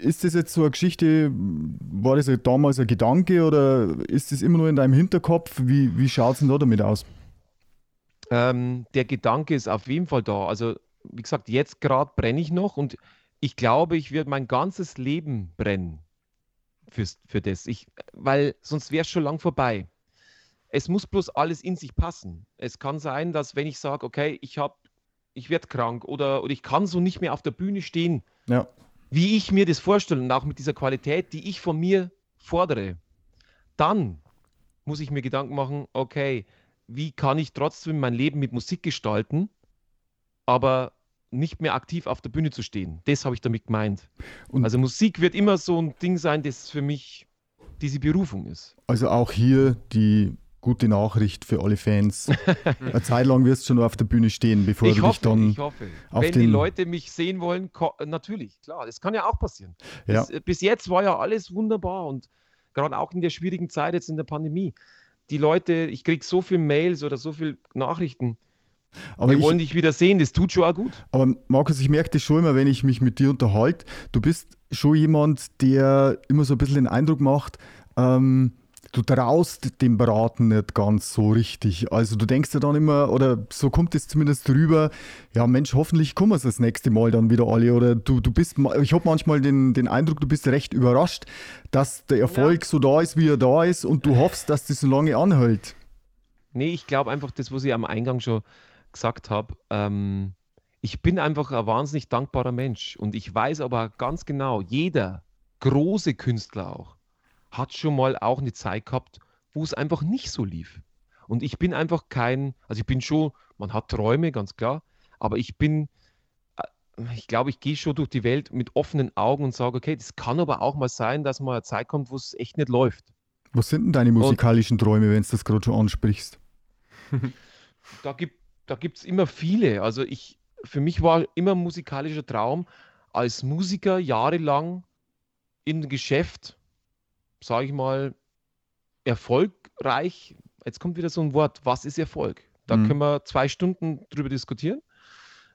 Ist das jetzt so eine Geschichte, war das damals ein Gedanke oder ist das immer nur in deinem Hinterkopf? Wie, wie schaut es denn da damit aus? Ähm, der Gedanke ist auf jeden Fall da. Also, wie gesagt, jetzt gerade brenne ich noch und ich glaube, ich werde mein ganzes Leben brennen für, für das. Ich, weil sonst wäre es schon lang vorbei. Es muss bloß alles in sich passen. Es kann sein, dass wenn ich sage, okay, ich habe, ich werde krank oder, oder ich kann so nicht mehr auf der Bühne stehen, ja wie ich mir das vorstelle und auch mit dieser Qualität, die ich von mir fordere, dann muss ich mir Gedanken machen, okay, wie kann ich trotzdem mein Leben mit Musik gestalten, aber nicht mehr aktiv auf der Bühne zu stehen. Das habe ich damit gemeint. Und also Musik wird immer so ein Ding sein, das für mich diese Berufung ist. Also auch hier die gute Nachricht für alle Fans. Eine Zeit lang wirst du schon nur auf der Bühne stehen, bevor ich du hoffe, dich dann ich hoffe. auf Wenn die den- Leute mich sehen wollen, natürlich, klar, das kann ja auch passieren. Ja. Das, äh, bis jetzt war ja alles wunderbar und gerade auch in der schwierigen Zeit jetzt in der Pandemie. Die Leute, ich kriege so viele Mails oder so viele Nachrichten, Aber, wir wollen dich wieder sehen, das tut schon auch gut. aber Markus, ich merke das schon immer, wenn ich mich mit dir unterhalte. Du bist schon jemand, der immer so ein bisschen den Eindruck macht, ähm, du traust dem Braten nicht ganz so richtig. Also du denkst ja dann immer, oder so kommt es zumindest drüber, ja Mensch, hoffentlich kommen es das nächste Mal dann wieder alle. Oder du, du bist, ich habe manchmal den, den Eindruck, du bist recht überrascht, dass der Erfolg so da ist, wie er da ist und du hoffst, dass das so lange anhält. Nee, ich glaube einfach, das, was ich am Eingang schon gesagt habe, ähm, ich bin einfach ein wahnsinnig dankbarer Mensch. Und ich weiß aber ganz genau, jeder große Künstler auch hat schon mal auch eine Zeit gehabt, wo es einfach nicht so lief. Und ich bin einfach kein, also ich bin schon, man hat Träume, ganz klar, aber ich bin, äh, ich glaube, ich gehe schon durch die Welt mit offenen Augen und sage, okay, das kann aber auch mal sein, dass mal eine Zeit kommt, wo es echt nicht läuft. Was sind denn deine musikalischen Träume, wenn du das gerade schon ansprichst? da gibt da gibt's immer viele. Also ich, für mich war immer ein musikalischer Traum, als Musiker jahrelang im Geschäft, sage ich mal, erfolgreich. Jetzt kommt wieder so ein Wort, was ist Erfolg? Da Mhm. können wir zwei Stunden drüber diskutieren.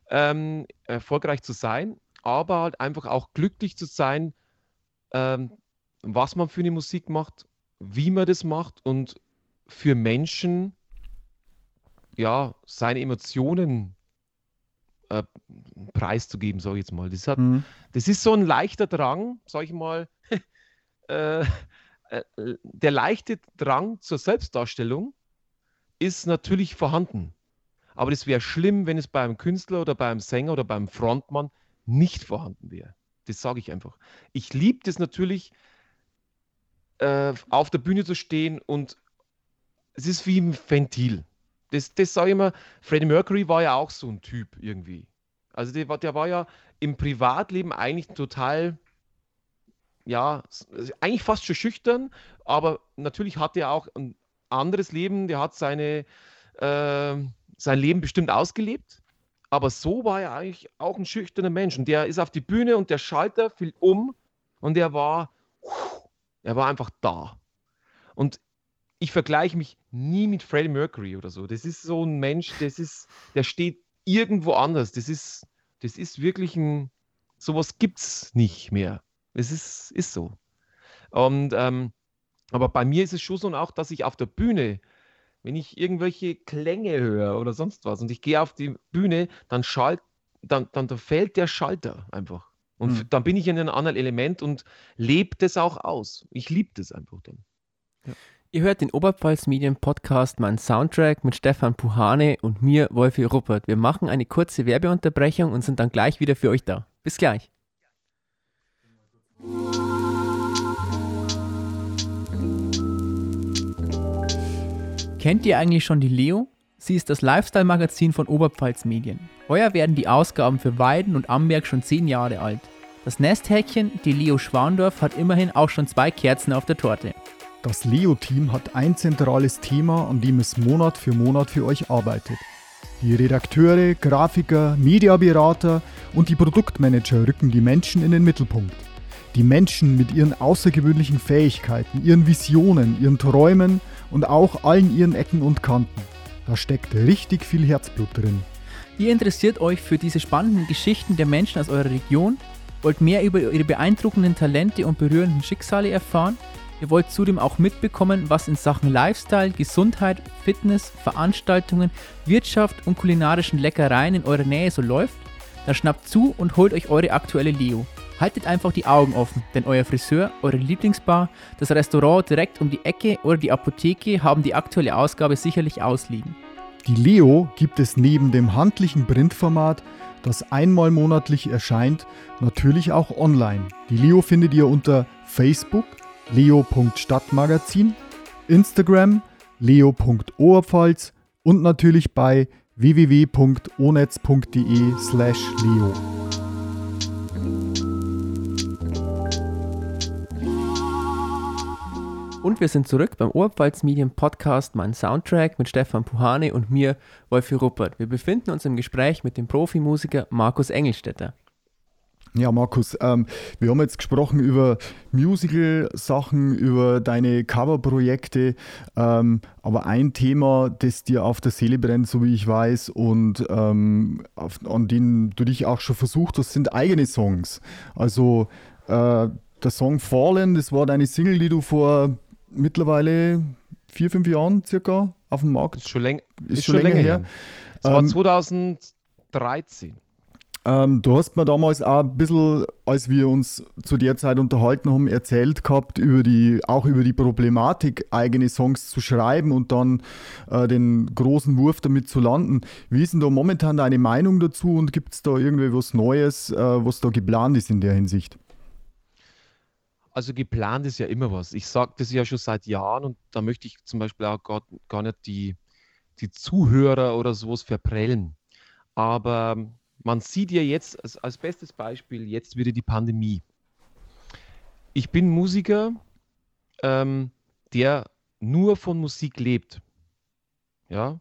Ähm, erfolgreich zu sein, aber halt einfach auch glücklich zu sein, ähm, was man für eine Musik macht, wie man das macht und für Menschen ja, seine Emotionen äh, preiszugeben, sage ich jetzt mal. Das, hat, Mhm. das ist so ein leichter Drang, sage ich mal, äh, der leichte Drang zur Selbstdarstellung ist natürlich vorhanden. Aber das wäre schlimm, wenn es beim Künstler oder beim Sänger oder beim Frontmann nicht vorhanden wäre. Das sage ich einfach. Ich liebe das natürlich, äh, auf der Bühne zu stehen und es ist wie ein Ventil. Das, das sage ich immer, Freddie Mercury war ja auch so ein Typ irgendwie. Also der, der war ja im Privatleben eigentlich total, ja, eigentlich fast schon schüchtern, aber natürlich hat er auch ein anderes Leben, der hat seine, äh, sein Leben bestimmt ausgelebt. Aber so war er eigentlich auch ein schüchterner Mensch. Und der ist auf die Bühne und der Schalter fiel um und er war, er war einfach da. Und ich vergleiche mich nie mit Freddie Mercury oder so. Das ist so ein Mensch, das ist, der steht irgendwo anders. Das ist, das ist wirklich ein, sowas gibt's nicht mehr. Es ist, ist so. Und, ähm, aber bei mir ist es schon so auch, dass ich auf der Bühne, wenn ich irgendwelche Klänge höre oder sonst was und ich gehe auf die Bühne, dann schalt, dann, dann, da fällt der Schalter einfach. Und Mhm. dann bin ich in einem anderen Element und lebe das auch aus. Ich liebe das einfach dann. Ihr hört den Oberpfalz Medien Podcast, mein Soundtrack mit Stefan Puhane und mir, Wolfi Ruppert. Wir machen eine kurze Werbeunterbrechung und sind dann gleich wieder für euch da. Bis gleich. Kennt ihr eigentlich schon die Leo? Sie ist das Lifestyle-Magazin von Oberpfalz Medien. Heuer werden die Ausgaben für Weiden und Amberg schon 10 Jahre alt. Das Nesthäkchen, die Leo Schwandorf, hat immerhin auch schon zwei Kerzen auf der Torte. Das Leo-Team hat ein zentrales Thema, an dem es Monat für Monat für euch arbeitet. Die Redakteure, Grafiker, Mediaberater und die Produktmanager rücken die Menschen in den Mittelpunkt. Die Menschen mit ihren außergewöhnlichen Fähigkeiten, ihren Visionen, ihren Träumen und auch allen ihren Ecken und Kanten. Da steckt richtig viel Herzblut drin. Ihr interessiert euch für diese spannenden Geschichten der Menschen aus eurer Region, wollt mehr über ihre beeindruckenden Talente und berührenden Schicksale erfahren, ihr wollt zudem auch mitbekommen, was in Sachen Lifestyle, Gesundheit, Fitness, Veranstaltungen, Wirtschaft und kulinarischen Leckereien in eurer Nähe so läuft, dann schnappt zu und holt euch eure aktuelle Leo. Haltet einfach die Augen offen, denn euer Friseur, eure Lieblingsbar, das Restaurant direkt um die Ecke oder die Apotheke haben die aktuelle Ausgabe sicherlich ausliegen. Die Leo gibt es neben dem handlichen Printformat, das einmal monatlich erscheint, natürlich auch online. Die Leo findet ihr unter Facebook leo.stadtmagazin, Instagram leo.oberpfalz und natürlich bei www.onetz.de Und wir sind zurück beim Oberpfalz Medien Podcast, mein Soundtrack mit Stefan Puhane und mir, Wolfi Ruppert. Wir befinden uns im Gespräch mit dem Profimusiker Markus Engelstetter. Ja, Markus, ähm, wir haben jetzt gesprochen über Musical-Sachen, über deine Coverprojekte, ähm, aber ein Thema, das dir auf der Seele brennt, so wie ich weiß, und ähm, auf, an dem du dich auch schon versucht hast, sind eigene Songs. Also äh, der Song Fallen, das war deine Single, die du vor mittlerweile vier, fünf Jahren circa auf dem Markt. Ist schon, läng ist, ist schon, schon länger, länger her. Es war 2013. Ähm, ähm, du hast mir damals auch ein bisschen, als wir uns zu der Zeit unterhalten haben, erzählt gehabt, über die, auch über die Problematik, eigene Songs zu schreiben und dann äh, den großen Wurf damit zu landen. Wie ist denn da momentan deine Meinung dazu und gibt es da irgendwie was Neues, äh, was da geplant ist in der Hinsicht? Also geplant ist ja immer was. Ich sage das ja schon seit Jahren und da möchte ich zum Beispiel auch gar, gar nicht die, die Zuhörer oder sowas verprellen. Aber man sieht ja jetzt als, als bestes Beispiel jetzt wieder die Pandemie. Ich bin Musiker, ähm, der nur von Musik lebt. Ja,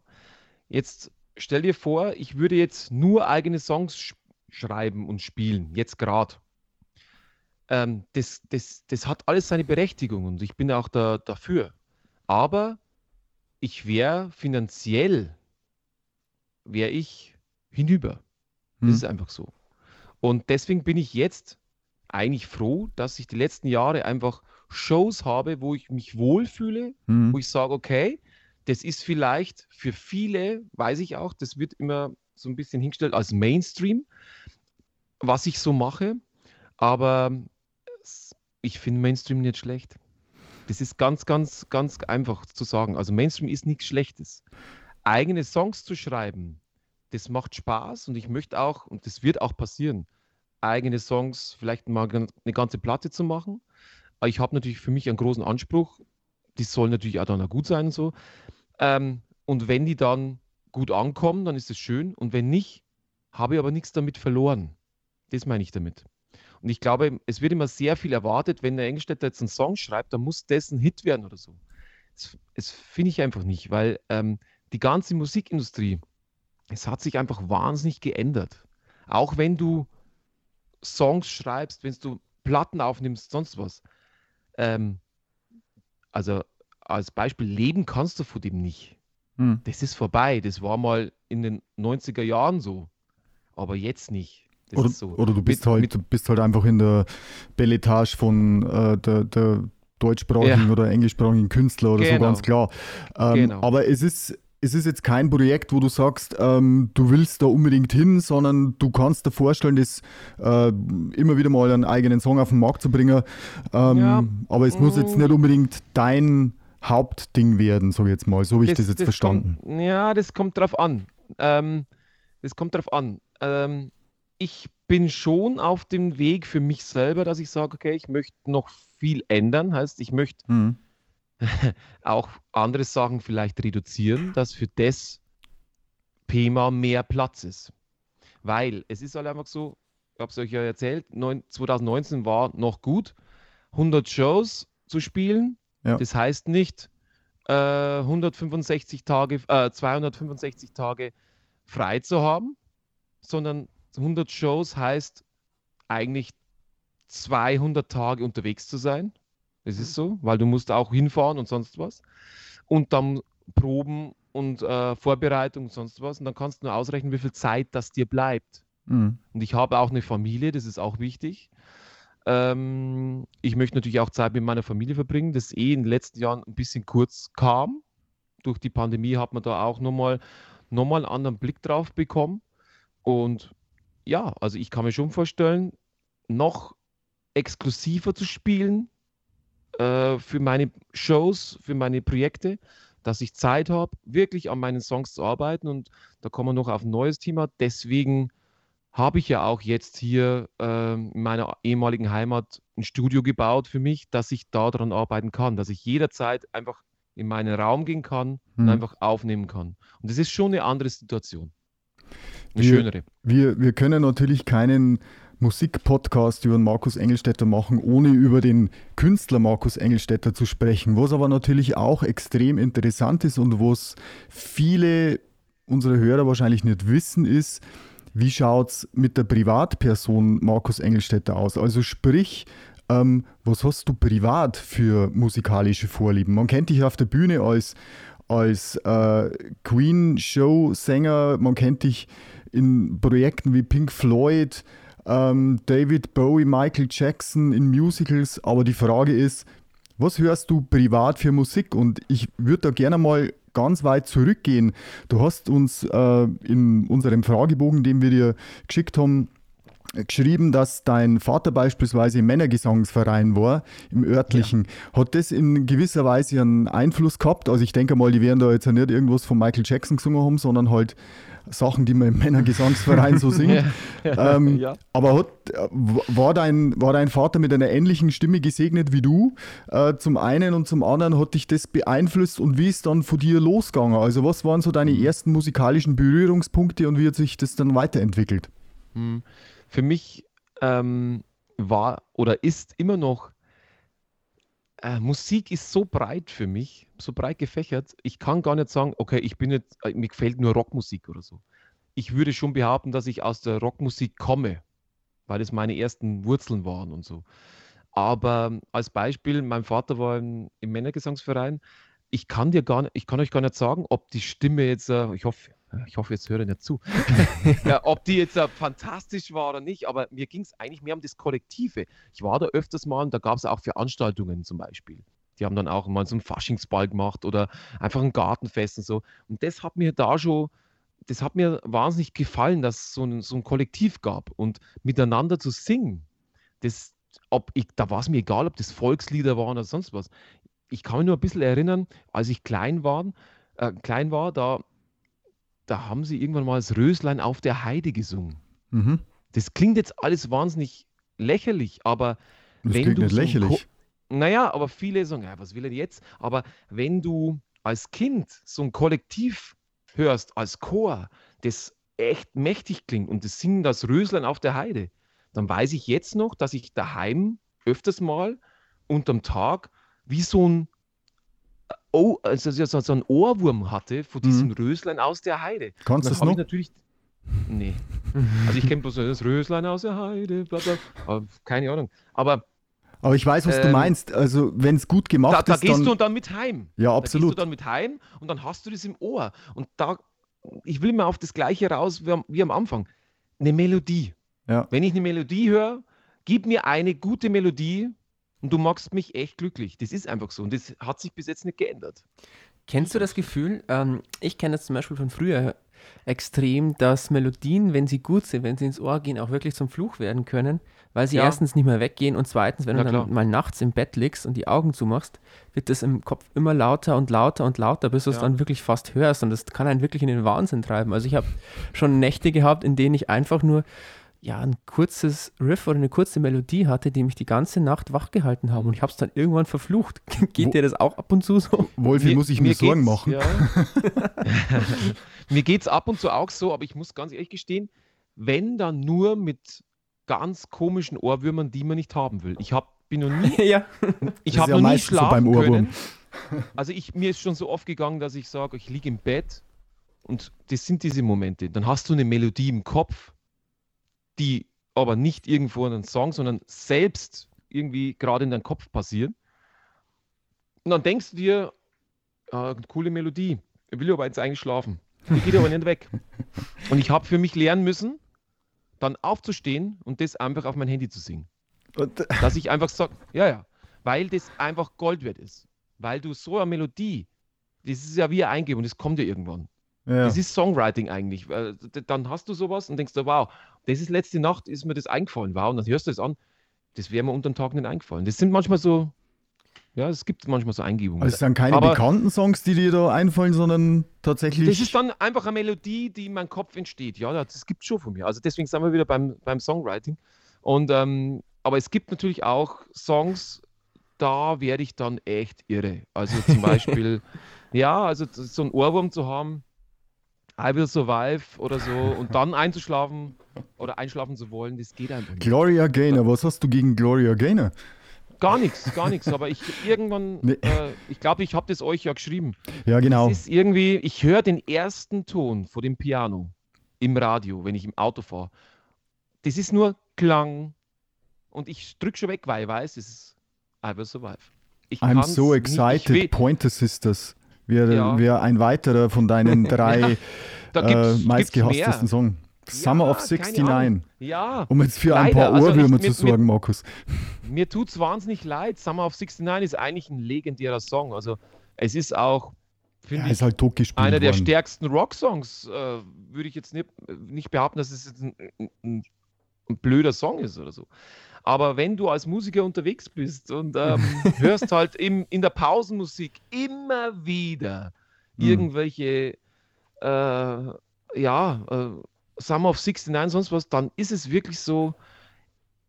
jetzt stell dir vor, ich würde jetzt nur eigene Songs sch schreiben und spielen, jetzt gerade. Ähm, das, das, das hat alles seine Berechtigung und ich bin auch da, dafür. Aber ich wäre finanziell, wäre ich hinüber. Das hm. ist einfach so. Und deswegen bin ich jetzt eigentlich froh, dass ich die letzten Jahre einfach Shows habe, wo ich mich wohlfühle, hm. wo ich sage, okay, das ist vielleicht für viele, weiß ich auch, das wird immer so ein bisschen hingestellt als Mainstream, was ich so mache. Aber ich finde Mainstream nicht schlecht. Das ist ganz, ganz, ganz einfach zu sagen. Also Mainstream ist nichts Schlechtes. Eigene Songs zu schreiben, das macht Spaß und ich möchte auch, und das wird auch passieren, eigene Songs, vielleicht mal eine ganze Platte zu machen. Aber ich habe natürlich für mich einen großen Anspruch. Die sollen natürlich auch dann auch gut sein und so. Ähm, und wenn die dann gut ankommen, dann ist es schön. Und wenn nicht, habe ich aber nichts damit verloren. Das meine ich damit. Und ich glaube, es wird immer sehr viel erwartet, wenn der Engstädter jetzt einen Song schreibt, dann muss das ein Hit werden oder so. Das, das finde ich einfach nicht, weil ähm, die ganze Musikindustrie, es hat sich einfach wahnsinnig geändert. Auch wenn du Songs schreibst, wenn du Platten aufnimmst, sonst was. Ähm, also als Beispiel, leben kannst du von dem nicht. Hm. Das ist vorbei. Das war mal in den 90er Jahren so. Aber jetzt nicht. Oder, so. oder, du bist, mit, halt, mit, bist halt einfach in der Belletage von äh, der, der deutschsprachigen ja. oder englischsprachigen Künstler oder genau. so, ganz klar. Ähm, genau. Aber es ist, es ist jetzt kein Projekt, wo du sagst, ähm, du willst da unbedingt hin, sondern du kannst dir vorstellen, das äh, immer wieder mal einen eigenen Song auf den Markt zu bringen. Ähm, ja. Aber es muss jetzt nicht unbedingt dein Hauptding werden, so jetzt mal. So habe ich das, das jetzt das verstanden. Kommt, ja, das kommt drauf an. Ähm, das kommt drauf an. Ich bin schon auf dem Weg für mich selber, dass ich sage, okay, ich möchte noch viel ändern. Heißt, ich möchte mhm auch andere Sachen vielleicht reduzieren, dass für das Thema mehr Platz ist. Weil es ist halt einfach so, ich habe es euch ja erzählt, 2019 war noch gut, 100 Shows zu spielen. Ja. Das heißt nicht äh, 165 Tage, äh, 265 Tage frei zu haben, sondern 100 Shows heißt eigentlich 200 Tage unterwegs zu sein. Es ist so, weil du musst auch hinfahren und sonst was. Und dann Proben und äh, Vorbereitung und sonst was. Und dann kannst du nur ausrechnen, wie viel Zeit das dir bleibt. Mhm. Und ich habe auch eine Familie, das ist auch wichtig. Ähm, ich möchte natürlich auch Zeit mit meiner Familie verbringen, das eh in den letzten Jahren ein bisschen kurz kam. Durch die Pandemie hat man da auch nochmal noch mal einen anderen Blick drauf bekommen. Und ja, also ich kann mir schon vorstellen, noch exklusiver zu spielen, äh, für meine Shows, für meine Projekte, dass ich Zeit habe, wirklich an meinen Songs zu arbeiten. Und da kommen wir noch auf ein neues Thema. Deswegen habe ich ja auch jetzt hier äh, in meiner ehemaligen Heimat ein Studio gebaut für mich, dass ich daran arbeiten kann, dass ich jederzeit einfach in meinen Raum gehen kann und hm. einfach aufnehmen kann. Und das ist schon eine andere Situation. Eine wir, schönere. Wir, wir können natürlich keinen Musikpodcast über Markus Engelstädter machen, ohne über den Künstler Markus Engelstädter zu sprechen. Was aber natürlich auch extrem interessant ist und was viele unserer Hörer wahrscheinlich nicht wissen, ist, wie schaut es mit der Privatperson Markus Engelstädter aus? Also sprich, ähm, was hast du privat für musikalische Vorlieben? Man kennt dich auf der Bühne als, als äh, Queen-Show-Sänger, man kennt dich in Projekten wie Pink Floyd, ähm, David Bowie, Michael Jackson, in Musicals. Aber die Frage ist, was hörst du privat für Musik? Und ich würde da gerne mal ganz weit zurückgehen. Du hast uns äh, in unserem Fragebogen, den wir dir geschickt haben, geschrieben, dass dein Vater beispielsweise im Männergesangsverein war, im örtlichen. Ja. Hat das in gewisser Weise einen Einfluss gehabt? Also ich denke mal, die werden da jetzt nicht irgendwas von Michael Jackson gesungen haben, sondern halt Sachen, die man im Männergesangsverein so singt. ja, ähm, ja. Aber hat, war, dein, war dein Vater mit einer ähnlichen Stimme gesegnet wie du? Äh, zum einen und zum anderen hat dich das beeinflusst und wie ist dann von dir losgegangen? Also was waren so deine mhm. ersten musikalischen Berührungspunkte und wie hat sich das dann weiterentwickelt? Mhm für mich ähm, war oder ist immer noch, äh, Musik ist so breit für mich, so breit gefächert. Ich kann gar nicht sagen, okay, ich bin jetzt, äh, mir gefällt nur Rockmusik oder so. Ich würde schon behaupten, dass ich aus der Rockmusik komme, weil es meine ersten Wurzeln waren und so. Aber als Beispiel, mein Vater war im, im Männergesangsverein. Ich kann dir gar nicht, ich kann euch gar nicht sagen, ob die Stimme jetzt, äh, ich hoffe, ich hoffe, jetzt höre ich nicht zu, ja, ob die jetzt uh, fantastisch war oder nicht, aber mir ging es eigentlich mehr um das Kollektive. Ich war da öfters mal und da gab es auch Veranstaltungen zum Beispiel. Die haben dann auch mal so einen Faschingsball gemacht oder einfach ein Gartenfest und so. Und das hat mir da schon, das hat mir wahnsinnig gefallen, dass es so ein, so ein Kollektiv gab und miteinander zu singen. Das, ob ich, da war es mir egal, ob das Volkslieder waren oder sonst was. Ich kann mich nur ein bisschen erinnern, als ich klein war, äh, klein war, da da haben sie irgendwann mal das Röslein auf der Heide gesungen. Mhm. Das klingt jetzt alles wahnsinnig lächerlich, aber das wenn klingt du. Nicht so lächerlich. naja, aber viele sagen, ja, was will er jetzt? Aber wenn du als Kind so ein Kollektiv hörst, als Chor, das echt mächtig klingt und das Singen das Röslein auf der Heide, dann weiß ich jetzt noch, dass ich daheim öfters mal unterm Tag wie so ein oh, also so, so einen Ohrwurm hatte von diesem mhm. Röslein aus der Heide. Kannst du das noch? natürlich. Nee. also ich kenne bloß das Röslein aus der Heide, bla bla. Keine Ahnung. Aber. Aber ich weiß, was ähm, du meinst. Also, wenn es gut gemacht da, ist. Da gehst dann, du dann mit heim. Ja, absolut. Da gehst du dann mit heim und dann hast du das im Ohr. Und da, ich will mal auf das Gleiche raus wie am, wie am Anfang. Eine Melodie. Ja. Wenn ich eine Melodie höre, gib mir eine gute Melodie, und du machst mich echt glücklich. Das ist einfach so und das hat sich bis jetzt nicht geändert. Kennst du das Gefühl? Ähm, ich kenne das zum Beispiel von früher extrem, dass Melodien, wenn sie gut sind, wenn sie ins Ohr gehen, auch wirklich zum Fluch werden können, weil sie ja. erstens nicht mehr weggehen und zweitens, wenn ja, du dann klar. mal nachts im Bett liegst und die Augen zumachst, wird das im Kopf immer lauter und lauter und lauter, bis du es dann wirklich fast hörst und das kann einen wirklich in den Wahnsinn treiben. Also ich habe schon Nächte gehabt, in denen ich einfach nur ja, ein kurzes Riff oder eine kurze Melodie hatte, die mich die ganze Nacht wachgehalten haben. Und ich habe es dann irgendwann verflucht. Geht Wo, dir das auch ab und zu so? Wolfi, muss ich mir, mir Sorgen machen? Ja. mir geht es ab und zu auch so, aber ich muss ganz ehrlich gestehen, wenn dann nur mit ganz komischen Ohrwürmern, die man nicht haben will. Ich hab, bin noch nie, ja. ich habe ja noch nie schlafen so können. Also ich, mir ist schon so oft gegangen, dass ich sage, ich liege im Bett und das sind diese Momente. Dann hast du eine Melodie im Kopf die aber nicht irgendwo in einem Song, sondern selbst irgendwie gerade in deinem Kopf passieren. Und dann denkst du dir, äh, coole Melodie, ich will aber jetzt eigentlich schlafen. Die geht aber nicht weg. Und ich habe für mich lernen müssen, dann aufzustehen und das einfach auf mein Handy zu singen. Und, Dass ich einfach sage, ja, ja, weil das einfach Gold wert ist. Weil du so eine Melodie, das ist ja wie ein Eingebung, das kommt ja irgendwann. Ja. Das ist Songwriting eigentlich. Dann hast du sowas und denkst du, wow, das ist letzte Nacht, ist mir das eingefallen. Wow, und dann hörst du es an, das wäre mir unter dem Tag nicht eingefallen. Das sind manchmal so, ja, es gibt manchmal so Eingebungen. Also es sind keine Aber bekannten Songs, die dir da einfallen, sondern tatsächlich. Das ist dann einfach eine Melodie, die in meinem Kopf entsteht. Ja, das gibt es schon von mir. Also deswegen sind wir wieder beim, beim Songwriting. Und, ähm, aber es gibt natürlich auch Songs, da werde ich dann echt irre. Also zum Beispiel, ja, also so ein Ohrwurm zu haben, I Will Survive oder so und dann einzuschlafen oder einschlafen zu wollen, das geht einfach nicht. Gloria Gaynor, was hast du gegen Gloria Gaynor? Gar nichts, gar nichts. Aber ich irgendwann, Nee. äh, ich glaube, ich habe das euch ja geschrieben. Ja, genau. Es ist irgendwie, ich höre den ersten Ton vor dem Piano im Radio, wenn ich im Auto fahre. Das ist nur Klang. Und ich drücke schon weg, weil ich weiß, es ist I Will Survive. Ich I'm so excited. Pointer Sisters wäre Ja. wär ein weiterer von deinen drei äh, meistgehasstesten. Songs. Summer Ja, of keine 69. Ahnung. Ja, Um jetzt für ein Leider, paar also Ohrwürmer mir- zu mir- sorgen, Markus. mir tut es wahnsinnig leid. Summer of 69 ist eigentlich ein legendärer Song. Also es ist auch, finde Ja, ich, halt einer der worden. stärksten Rocksongs. Äh, Würde ich jetzt nicht, nicht behaupten, dass es jetzt ein, ein, ein blöder Song ist oder so. Aber wenn du als Musiker unterwegs bist und ähm, hörst halt im, in der Pausenmusik immer wieder Mhm. irgendwelche, äh, ja, äh, Summer of 69, sonst was, dann ist es wirklich so,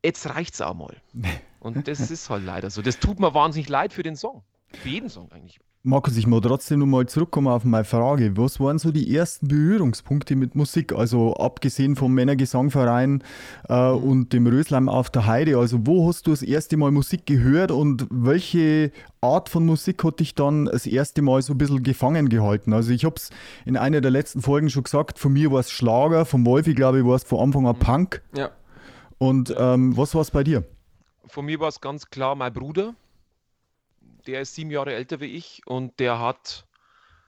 jetzt reicht's auch mal. Und das ist halt leider so. Das tut mir wahnsinnig leid für den Song. Für jeden Song eigentlich. Markus, ich muss trotzdem noch mal zurückkommen auf meine Frage. Was waren so die ersten Berührungspunkte mit Musik? Also abgesehen vom Männergesangverein äh, Mhm. und dem Rösleim auf der Heide. Also wo hast du das erste Mal Musik gehört und welche Art von Musik hat dich dann das erste Mal so ein bisschen gefangen gehalten? Also ich habe es in einer der letzten Folgen schon gesagt, von mir war es Schlager, von Wolfi glaube ich war es von Anfang Mhm. an Punk. Ja. Und ähm, was war es bei dir? Von mir war es ganz klar mein Bruder. Der ist sieben Jahre älter wie ich und der hat,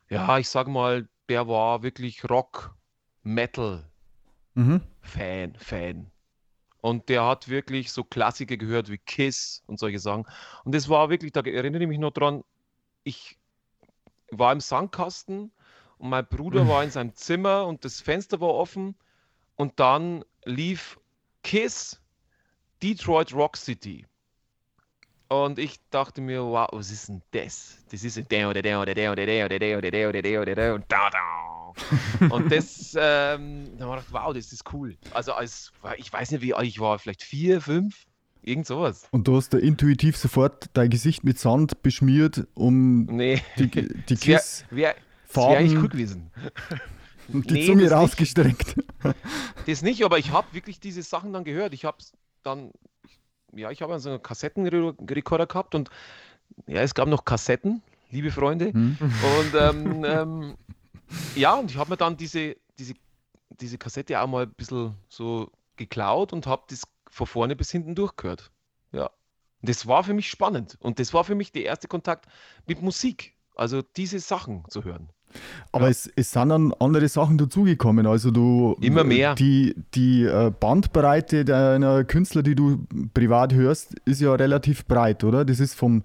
ja, ich sag mal, der war wirklich Rock, Metal, Mhm. Fan, Fan. Und der hat wirklich so Klassiker gehört wie Kiss und solche Sachen. Und das war wirklich, da erinnere ich mich noch dran, ich war im Sandkasten und mein Bruder war in seinem Zimmer und das Fenster war offen und dann lief Kiss Detroit Rock City. Und ich dachte mir, wow, was ist denn das? Das ist ein der oder der oder der oder der oder der oder der oder der oder der und da da. Und das, ähm, da habe ich gedacht, wow, das ist cool. Also als, ich weiß nicht, wie alt ich war, vielleicht vier, fünf, irgend sowas. Und du hast da intuitiv sofort dein Gesicht mit Sand beschmiert, um Nee, die, die das wäre Kiss wär, wär eigentlich cool gewesen. und die nee, Zunge nicht. rausgestreckt. Das nicht, aber ich habe wirklich diese Sachen dann gehört. Ich habe dann, ja, ich habe so einen Kassettenrekorder gehabt und ja, es gab noch Kassetten, liebe Freunde. Hm? Und ähm, ähm, ja, und ich habe mir dann diese, diese, diese Kassette auch mal ein bisschen so geklaut und habe das von vorne bis hinten durchgehört. Ja. Und das war für mich spannend. Und das war für mich der erste Kontakt mit Musik. Also diese Sachen zu hören. Aber es, es sind dann andere Sachen dazugekommen. Also du Immer mehr. Die, die äh, Bandbreite deiner Künstler, die du privat hörst, ist ja relativ breit, oder? Das ist vom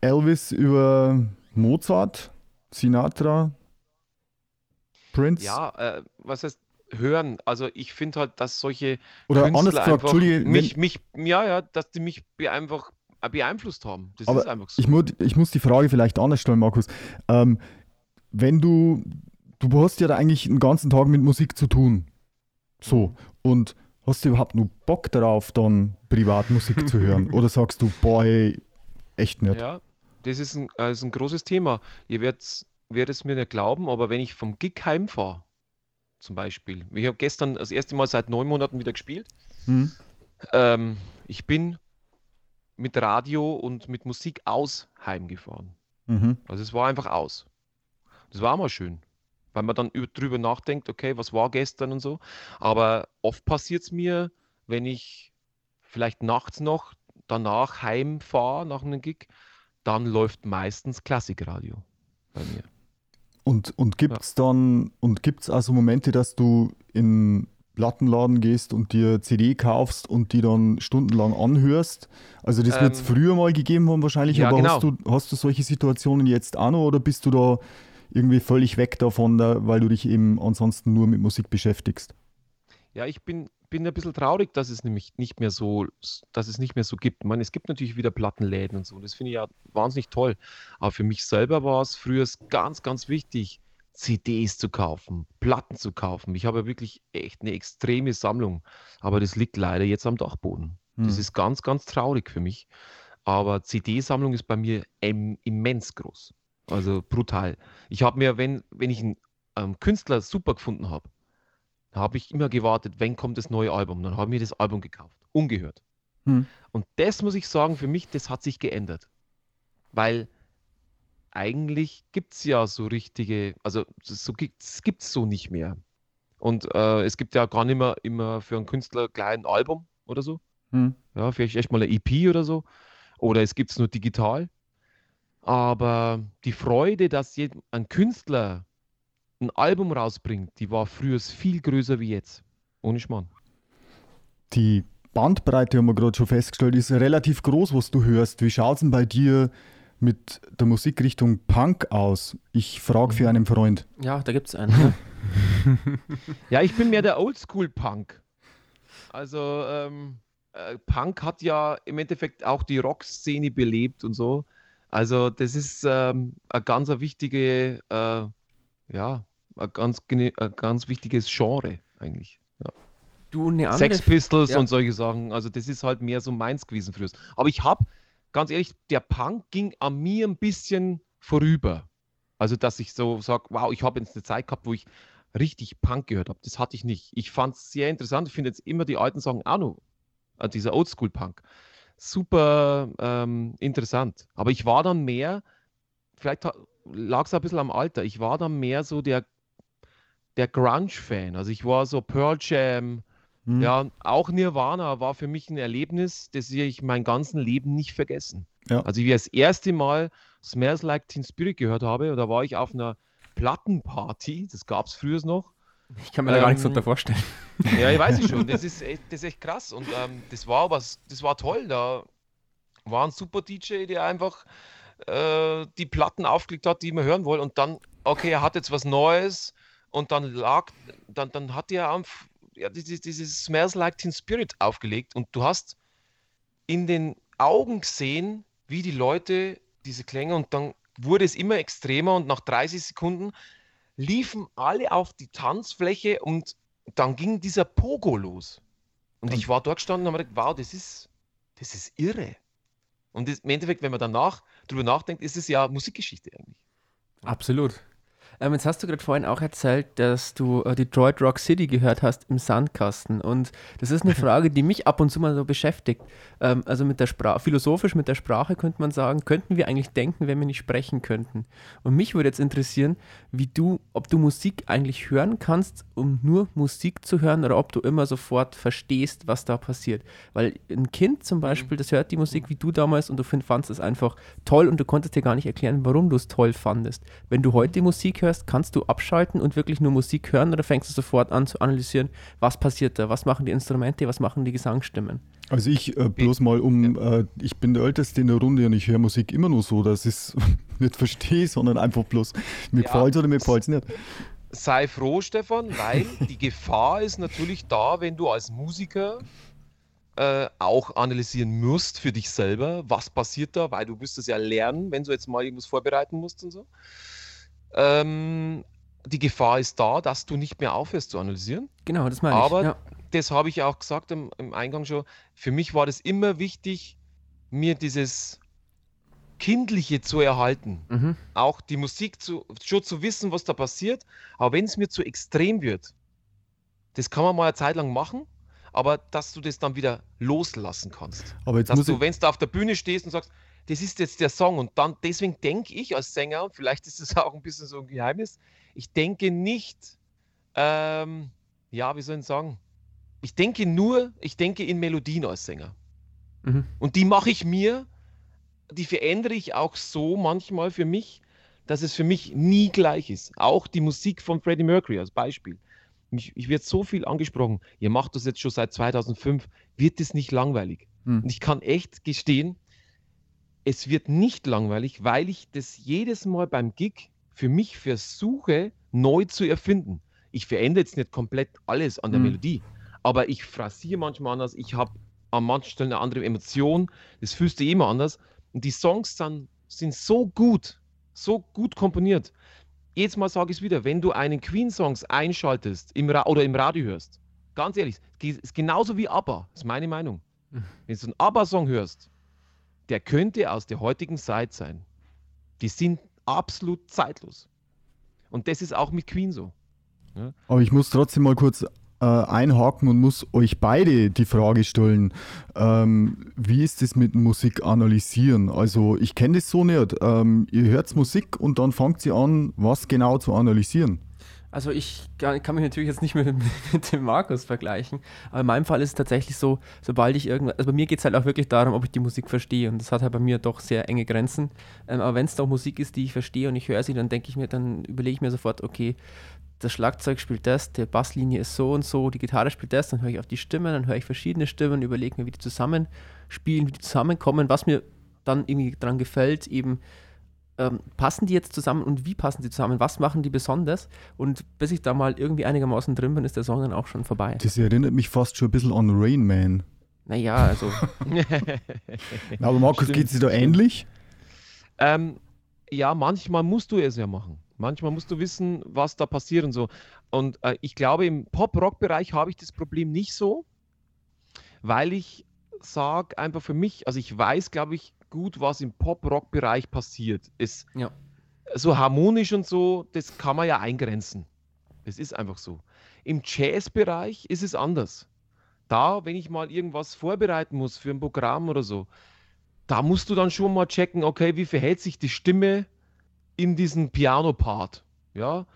Elvis über Mozart, Sinatra, Prince. Ja, äh, was heißt hören? Also ich finde halt, dass solche oder Künstler anders einfach Entschuldige, mich, mich, ja, ja, dass die mich einfach äh, beeinflusst haben. Das ist einfach so. ich, muss, ich muss die Frage vielleicht anders stellen, Markus. Ähm, wenn du, du hast ja da eigentlich den ganzen Tag mit Musik zu tun. So. Mhm. Und hast du überhaupt nur Bock darauf, dann privat Musik zu hören? Oder sagst du, boah, ey, echt nicht? Ja, das ist ein, äh, ist ein großes Thema. Ihr werdet es mir nicht glauben, aber wenn ich vom Gig heimfahre, zum Beispiel, ich habe gestern das erste Mal seit neun Monaten wieder gespielt, Hm? ähm, ich bin mit Radio und mit Musik aus heimgefahren. Mhm. Also es war einfach aus. Das war mal schön, weil man dann über, drüber nachdenkt, okay, was war gestern und so. Aber oft passiert es mir, wenn ich vielleicht nachts noch danach heimfahre nach einem Gig, dann läuft meistens Klassikradio bei mir. Und, und gibt es dann, und gibt also Momente, dass du in Plattenladen gehst und dir CD kaufst und die dann stundenlang anhörst? Also das wird es Ähm, früher mal gegeben haben wahrscheinlich, ja, aber genau. hast, du, hast du solche Situationen jetzt auch noch oder bist du da irgendwie völlig weg davon, da, weil du dich eben ansonsten nur mit Musik beschäftigst? Ja, ich bin, bin ein bisschen traurig, dass es nämlich nicht mehr so, dass es nicht mehr so gibt. Ich meine, es gibt natürlich wieder Plattenläden und so. Das finde ich ja wahnsinnig toll. Aber für mich selber war es früher ganz, ganz wichtig, CDs zu kaufen, Platten zu kaufen. Ich habe ja wirklich echt eine extreme Sammlung. Aber das liegt leider jetzt am Dachboden. Das Hm. ist ganz, ganz traurig für mich. Aber CD-Sammlung ist bei mir im, immens groß. Also brutal. Ich habe mir, wenn, wenn ich ein ähm, Künstler super gefunden habe, habe ich immer gewartet, wenn kommt das neue Album. Dann habe ich mir das Album gekauft. Ungehört. Hm. Und das muss ich sagen, für mich, das hat sich geändert. Weil eigentlich gibt es ja so richtige, also so gibt es so nicht mehr. Und äh, es gibt ja gar nicht mehr immer für einen Künstler gleich ein Album oder so. Hm. Ja, vielleicht echt mal eine EP oder so. Oder es gibt es nur digital. Aber die Freude, dass ein Künstler ein Album rausbringt, die war früher viel größer wie jetzt. Ohne Schmarrn. Die Bandbreite, haben wir gerade schon festgestellt, ist relativ groß, was du hörst. Wie schaut es denn bei dir mit der Musikrichtung Punk aus? Ich frage für einen Freund. Ja, da gibt es einen. Ja. ja, ich bin mehr der Oldschool-Punk. Also, ähm, äh, Punk hat ja im Endeffekt auch die Rockszene belebt und so. Also, das ist ähm, ein ganz wichtige, äh, ja, ein ganz, ein ganz wichtiges Genre eigentlich. Ja. Du, eine andere... Sex Pistols ja. und solche Sachen. Also, das ist halt mehr so meins gewesen früher. Aber ich habe, ganz ehrlich, der Punk ging an mir ein bisschen vorüber. Also, dass ich so sage, wow, ich habe jetzt eine Zeit gehabt, wo ich richtig Punk gehört habe. Das hatte ich nicht. Ich fand es sehr interessant. Ich finde jetzt immer die alten Sachen auch noch, äh, dieser Oldschool-Punk, super ähm, interessant. Aber ich war dann mehr, vielleicht lag es ein bisschen am Alter, ich war dann mehr so der, der Grunge-Fan. Also ich war so Pearl Jam, hm. ja, auch Nirvana war für mich ein Erlebnis, das ich mein ganzes Leben nicht vergessen. Ja. Also wie ich das erste Mal Smells Like Teen Spirit gehört habe, da war ich auf einer Plattenparty, das gab es früher noch. Ich kann mir da gar nichts ähm, vorstellen. Ja, ich weiß ich schon. Das ist echt, das ist echt krass. Und ähm, das war was, das war toll. Da war ein super DJ, der einfach äh, die Platten aufgelegt hat, die man hören wollte. Und dann, okay, er hat jetzt was Neues und dann lag, dann, dann hat er ja, dieses, dieses Smells Like Teen Spirit aufgelegt und du hast in den Augen gesehen, wie die Leute diese Klänge und dann wurde es immer extremer und nach 30 Sekunden liefen alle auf die Tanzfläche und dann ging dieser Pogo los. Und ich war dort gestanden und habe gedacht, wow, das ist, das ist irre. Und das, im Endeffekt, wenn man danach drüber nachdenkt, ist es ja Musikgeschichte eigentlich. Absolut. Ähm, jetzt hast du gerade vorhin auch erzählt, dass du äh, Detroit Rock City gehört hast im Sandkasten. Und das ist eine Frage, die mich ab und zu mal so beschäftigt. Ähm, also mit der Sprache, philosophisch mit der Sprache könnte man sagen, könnten wir eigentlich denken, wenn wir nicht sprechen könnten. Und mich würde jetzt interessieren, wie du, ob du Musik eigentlich hören kannst, um nur Musik zu hören, oder ob du immer sofort verstehst, was da passiert. Weil ein Kind zum Beispiel, das hört die Musik wie du damals und du fandest es einfach toll und du konntest dir gar nicht erklären, warum du es toll fandest. Wenn du heute Musik hörst, kannst du abschalten und wirklich nur Musik hören oder fängst du sofort an zu analysieren, was passiert da, was machen die Instrumente, was machen die Gesangsstimmen? Also ich äh, bloß mal um, äh, ich bin der Älteste in der Runde und ich höre Musik immer nur so, dass ich es nicht verstehe, sondern einfach bloß, mir ja, gefällt oder mir gefällt es nicht. Sei froh, Stefan, weil die Gefahr ist natürlich da, wenn du als Musiker äh, auch analysieren musst für dich selber, was passiert da, weil du wirst es ja lernen, wenn du jetzt mal irgendwas vorbereiten musst und so ähm, die Gefahr ist da, dass du nicht mehr aufhörst zu analysieren. Genau, das meine ich. Aber ja. das habe ich auch gesagt im, im, Eingang schon. Für mich war das immer wichtig, mir dieses Kindliche zu erhalten. Mhm. Auch die Musik zu, schon zu wissen, was da passiert. Aber wenn es mir zu extrem wird, das kann man mal eine Zeit lang machen, aber dass du das dann wieder loslassen kannst. Aber jetzt dass du, wenn du auf der Bühne stehst und sagst, das ist jetzt der Song. Und dann, deswegen denke ich als Sänger, und vielleicht ist es auch ein bisschen so ein Geheimnis, ich denke nicht, ähm, ja, wie soll ich sagen? Ich denke nur, ich denke in Melodien als Sänger. Mhm. Und die mache ich mir, die verändere ich auch so manchmal für mich, dass es für mich nie gleich ist. Auch die Musik von Freddie Mercury als Beispiel. Ich, ich werde so viel angesprochen. Ihr macht das jetzt schon seit 2005. Wird es nicht langweilig? Mhm. Und ich kann echt gestehen, es wird nicht langweilig, weil ich das jedes Mal beim Gig für mich versuche, neu zu erfinden. Ich verändere jetzt nicht komplett alles an der mhm. Melodie, aber ich phrasiere manchmal anders, ich habe an manchen Stellen eine andere Emotion, das fühlst du immer anders. Und die Songs dann sind so gut, so gut komponiert. Jetzt mal sage ich es wieder, wenn du einen Queen-Songs einschaltest im oder im Radio hörst, ganz ehrlich, ist genauso wie ABBA, ist meine Meinung. Mhm. Wenn du einen ABBA-Song hörst, der könnte aus der heutigen Zeit sein. Die sind absolut zeitlos. Und das ist auch mit Queen so. Aber ich muss trotzdem mal kurz äh, einhaken und muss euch beide die Frage stellen, ähm, wie ist es mit Musik analysieren? Also ich kenne das so nicht. Ähm, ihr hört Musik und dann fangt sie an, was genau zu analysieren. Also ich kann, mich natürlich jetzt nicht mehr mit, dem Markus vergleichen, aber in meinem Fall ist es tatsächlich so, sobald ich irgendwas, also bei mir geht es halt auch wirklich darum, ob ich die Musik verstehe und das hat halt bei mir doch sehr enge Grenzen. Ähm, aber wenn es doch Musik ist, die ich verstehe und ich höre sie, dann denke ich mir, dann überlege ich mir sofort, okay, das Schlagzeug spielt das, die Basslinie ist so und so, die Gitarre spielt das, dann höre ich auf die Stimmen, dann höre ich verschiedene Stimmen, überlege mir, wie die zusammenspielen, wie die zusammenkommen, was mir dann irgendwie daran gefällt, eben ähm, passen die jetzt zusammen und wie passen die zusammen, was machen die besonders und bis ich da mal irgendwie einigermaßen drin bin, ist der Song dann auch schon vorbei. Das erinnert mich fast schon ein bisschen an Rain Man. Naja, also. Aber Markus, geht es dir da ähnlich? Ähm, ja, manchmal musst du es ja machen. Manchmal musst du wissen, was da passiert und so. Und äh, ich glaube, im Pop-Rock-Bereich habe ich das Problem nicht so, weil ich sage einfach für mich, also ich weiß, glaube ich, gut, was im Pop-Rock-Bereich passiert. Ist ja. so harmonisch und so, das kann man ja eingrenzen. Das ist einfach so. Im Jazz-Bereich ist es anders. Da, wenn ich mal irgendwas vorbereiten muss für ein Programm oder so, da musst du dann schon mal checken, okay, wie verhält sich die Stimme in diesem Piano-Part. Ja,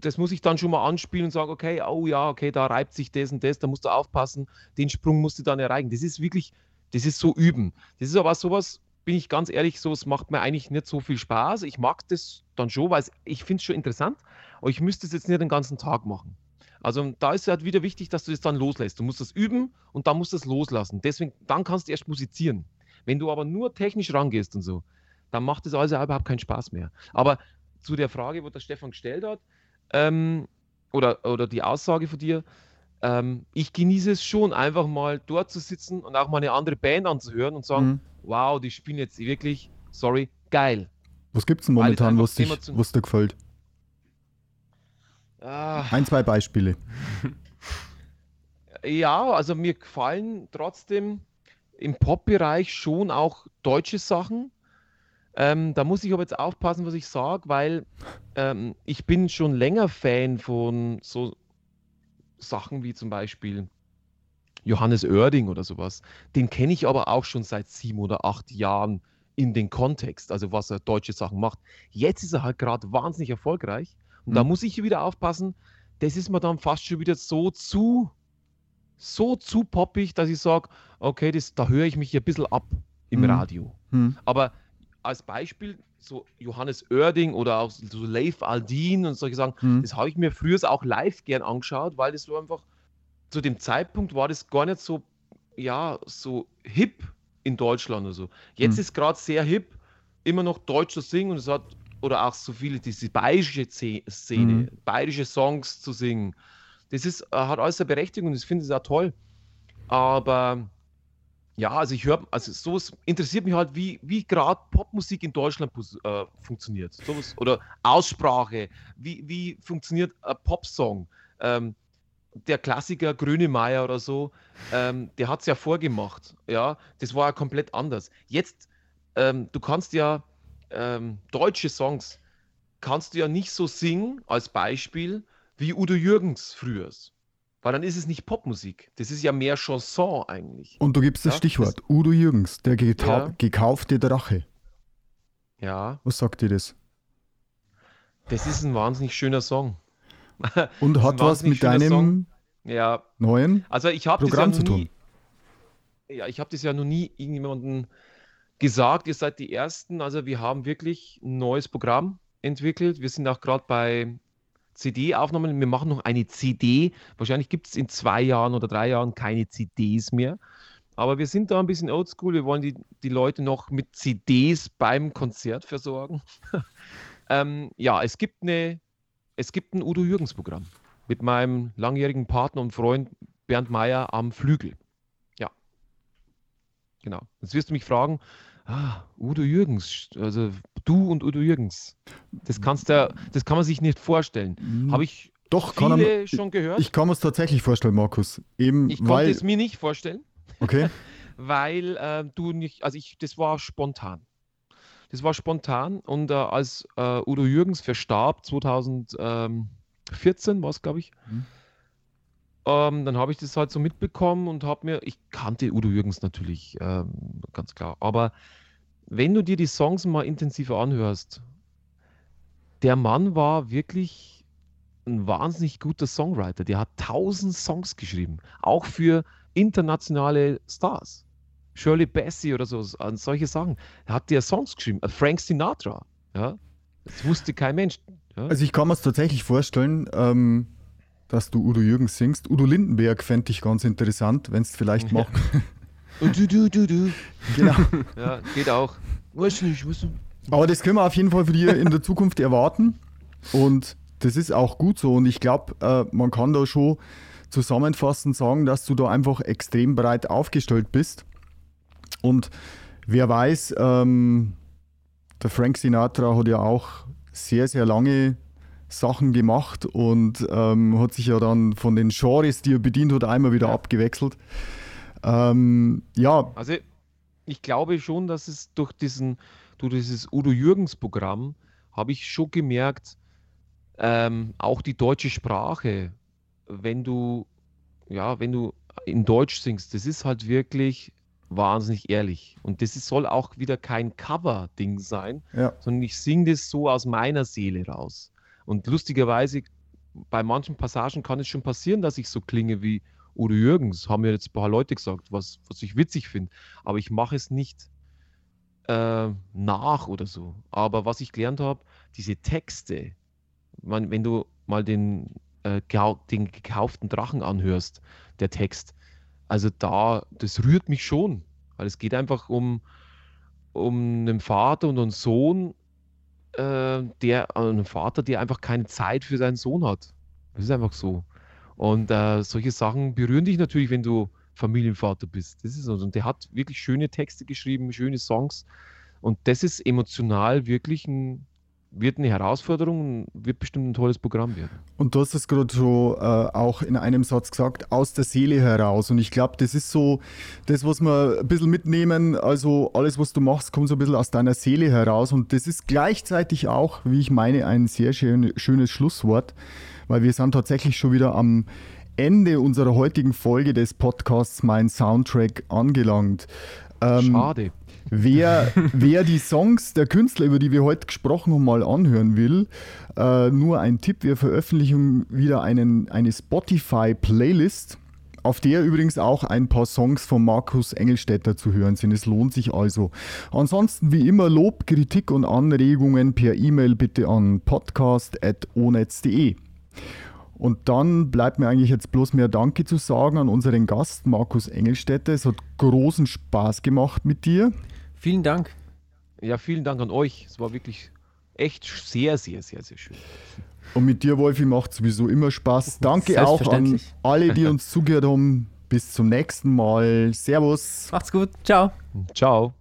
das muss ich dann schon mal anspielen und sagen, okay, oh ja, okay, da reibt sich das und das, da musst du aufpassen, den Sprung musst du dann erreichen. Das ist wirklich, das ist so üben. Das ist aber sowas, bin ich ganz ehrlich, so, es macht mir eigentlich nicht so viel Spaß. Ich mag das dann schon, weil ich finde es schon interessant, aber ich müsste es jetzt nicht den ganzen Tag machen. Also da ist halt wieder wichtig, dass du das dann loslässt. Du musst das üben und dann musst du es loslassen. Deswegen, dann kannst du erst musizieren. Wenn du aber nur technisch rangehst und so, dann macht das also überhaupt keinen Spaß mehr. Aber zu der Frage, wo der Stefan gestellt hat, ähm, oder, oder die Aussage von dir, ähm, ich genieße es schon, einfach mal dort zu sitzen und auch mal eine andere Band anzuhören und sagen, mhm. Wow, die spielen jetzt wirklich, sorry, geil. Was gibt es denn momentan, was, dich, was dir gefällt? Ah. Ein, zwei Beispiele. ja, also mir gefallen trotzdem im Pop-Bereich schon auch deutsche Sachen. Ähm, da muss ich aber jetzt aufpassen, was ich sage, weil ähm, ich bin schon länger Fan von so Sachen wie zum Beispiel Johannes Oerding oder sowas. Den kenne ich aber auch schon seit sieben oder acht Jahren in den Kontext, also was er deutsche Sachen macht. Jetzt ist er halt gerade wahnsinnig erfolgreich und mhm. da muss ich wieder aufpassen, das ist mir dann fast schon wieder so zu, so zu poppig, dass ich sage, okay, das, da höre ich mich ein bisschen ab im mhm. Radio. Mhm. Aber als Beispiel so Johannes Oerding oder auch so Leif Aldin und solche Sachen, mhm. das habe ich mir früher auch live gern angeschaut, weil das so einfach zu dem Zeitpunkt war das gar nicht so, ja, so hip in Deutschland oder so. Jetzt mhm. ist gerade sehr hip, immer noch Deutsch zu singen und es hat, oder auch so viele, diese bayerische Szene, mhm. bayerische Songs zu singen. Das ist, äh, hat alles eine Berechtigung und ich finde es auch toll. Aber ja, also ich höre, also sowas interessiert mich halt, wie, wie gerade Popmusik in Deutschland äh, funktioniert. Sowas, oder Aussprache, wie, wie funktioniert ein Popsong? Ähm, der Klassiker Grönemeyer oder so, ähm, der hat es ja vorgemacht. Ja, das war ja komplett anders. Jetzt, ähm, du kannst ja ähm, deutsche Songs, kannst du ja nicht so singen, als Beispiel, wie Udo Jürgens früher. Weil dann ist es nicht Popmusik. Das ist ja mehr Chanson eigentlich. Und du gibst das ja? Stichwort. Das Udo Jürgens, der ja. gekaufte Drache. Ja. Was sagt dir das? Das ist ein wahnsinnig schöner Song. Und hat was mit deinem ja. neuen also ich Programm ja zu tun? ja, ich habe das ja noch nie irgendjemandem gesagt. Ihr seid die Ersten. Also wir haben wirklich ein neues Programm entwickelt. Wir sind auch gerade bei CD-Aufnahmen. Wir machen noch eine CD. Wahrscheinlich gibt es in zwei Jahren oder drei Jahren keine CDs mehr. Aber wir sind da ein bisschen oldschool. Wir wollen die, die Leute noch mit CDs beim Konzert versorgen. ähm, ja, es gibt, eine, es gibt ein Udo Jürgens-Programm mit meinem langjährigen Partner und Freund Bernd Meyer am Flügel. Ja. Genau. Jetzt wirst du mich fragen, ah, Udo Jürgens, also du und Udo Jürgens. Das kannst du, das kann man sich nicht vorstellen. Hm. Habe ich Doch, viele kann er, schon gehört? Ich kann es tatsächlich vorstellen, Markus. Eben, ich konnte es mir nicht vorstellen. Okay. weil äh, du nicht, also ich, das war spontan. Das war spontan und äh, als äh, Udo Jürgens verstarb, 2014 war es, glaube ich, mhm. ähm, dann habe ich das halt so mitbekommen und habe mir, ich kannte Udo Jürgens natürlich, ähm, ganz klar, aber wenn du dir die Songs mal intensiver anhörst, der Mann war wirklich ein wahnsinnig guter Songwriter. Der hat tausend Songs geschrieben, auch für internationale Stars. Shirley Bassey oder so, an solche Sachen. Hat dir Songs geschrieben. Frank Sinatra. Ja? Das wusste kein Mensch. Ja? Also ich kann mir es tatsächlich vorstellen, ähm, dass du Udo Jürgens singst. Udo Lindenberg fände ich ganz interessant, wenn es vielleicht ja. macht. Du, du, du, du. Genau. Ja, geht auch. Weiß nicht, weißt du. Aber das können wir auf jeden Fall für dich in der Zukunft erwarten. Und das ist auch gut so. Und ich glaube, äh, man kann da schon zusammenfassend sagen, dass du da einfach extrem breit aufgestellt bist. Und wer weiß, ähm, der Frank Sinatra hat ja auch sehr, sehr lange Sachen gemacht und ähm, hat sich ja dann von den Genres, die er bedient hat, einmal wieder ja. abgewechselt. Ähm, ja. Also ich glaube schon, dass es durch diesen, durch dieses Udo Jürgens Programm habe ich schon gemerkt, ähm, auch die deutsche Sprache, wenn du, ja, wenn du in Deutsch singst, das ist halt wirklich wahnsinnig ehrlich. Und das soll auch wieder kein Cover-Ding sein, ja. sondern ich singe das so aus meiner Seele raus. Und lustigerweise, bei manchen Passagen kann es schon passieren, dass ich so klinge wie Udo Jürgens, haben mir jetzt ein paar Leute gesagt, was, was ich witzig finde. Aber ich mache es nicht äh, nach oder so. Aber was ich gelernt habe, diese Texte, man, wenn du mal den, äh, den gekauften Drachen anhörst, der Text, also da, das rührt mich schon, weil es geht einfach um, um einen Vater und einen Sohn, äh, der, äh, einen Vater, der einfach keine Zeit für seinen Sohn hat. Das ist einfach so. Und äh, solche Sachen berühren dich natürlich, wenn du Familienvater bist. Das ist so. Und der hat wirklich schöne Texte geschrieben, schöne Songs. Und das ist emotional wirklich ein, wird eine Herausforderung, wird bestimmt ein tolles Programm werden. Und du hast es gerade so äh, auch in einem Satz gesagt, aus der Seele heraus. Und ich glaube, das ist so das, was wir ein bisschen mitnehmen. Also alles, was du machst, kommt so ein bisschen aus deiner Seele heraus. Und das ist gleichzeitig auch, wie ich meine, ein sehr schön, schönes Schlusswort, weil wir sind tatsächlich schon wieder am Ende unserer heutigen Folge des Podcasts Mein Soundtrack angelangt. Ähm, Schade. Wer, wer die Songs der Künstler, über die wir heute gesprochen haben, mal anhören will, äh, nur ein Tipp, wir veröffentlichen wieder einen, eine Spotify-Playlist, auf der übrigens auch ein paar Songs von Markus Engelstädter zu hören sind. Es lohnt sich also. Ansonsten wie immer Lob, Kritik und Anregungen per E-Mail bitte an podcast.onetz.de. Und dann bleibt mir eigentlich jetzt bloß mehr Danke zu sagen an unseren Gast Markus Engelstädter. Es hat großen Spaß gemacht mit dir. Vielen Dank. Ja, vielen Dank an euch. Es war wirklich echt sehr, sehr, sehr, sehr schön. Und mit dir, Wolfi, macht sowieso immer Spaß. Danke auch an alle, die uns zugehört haben. Bis zum nächsten Mal. Servus. Macht's gut. Ciao. Ciao.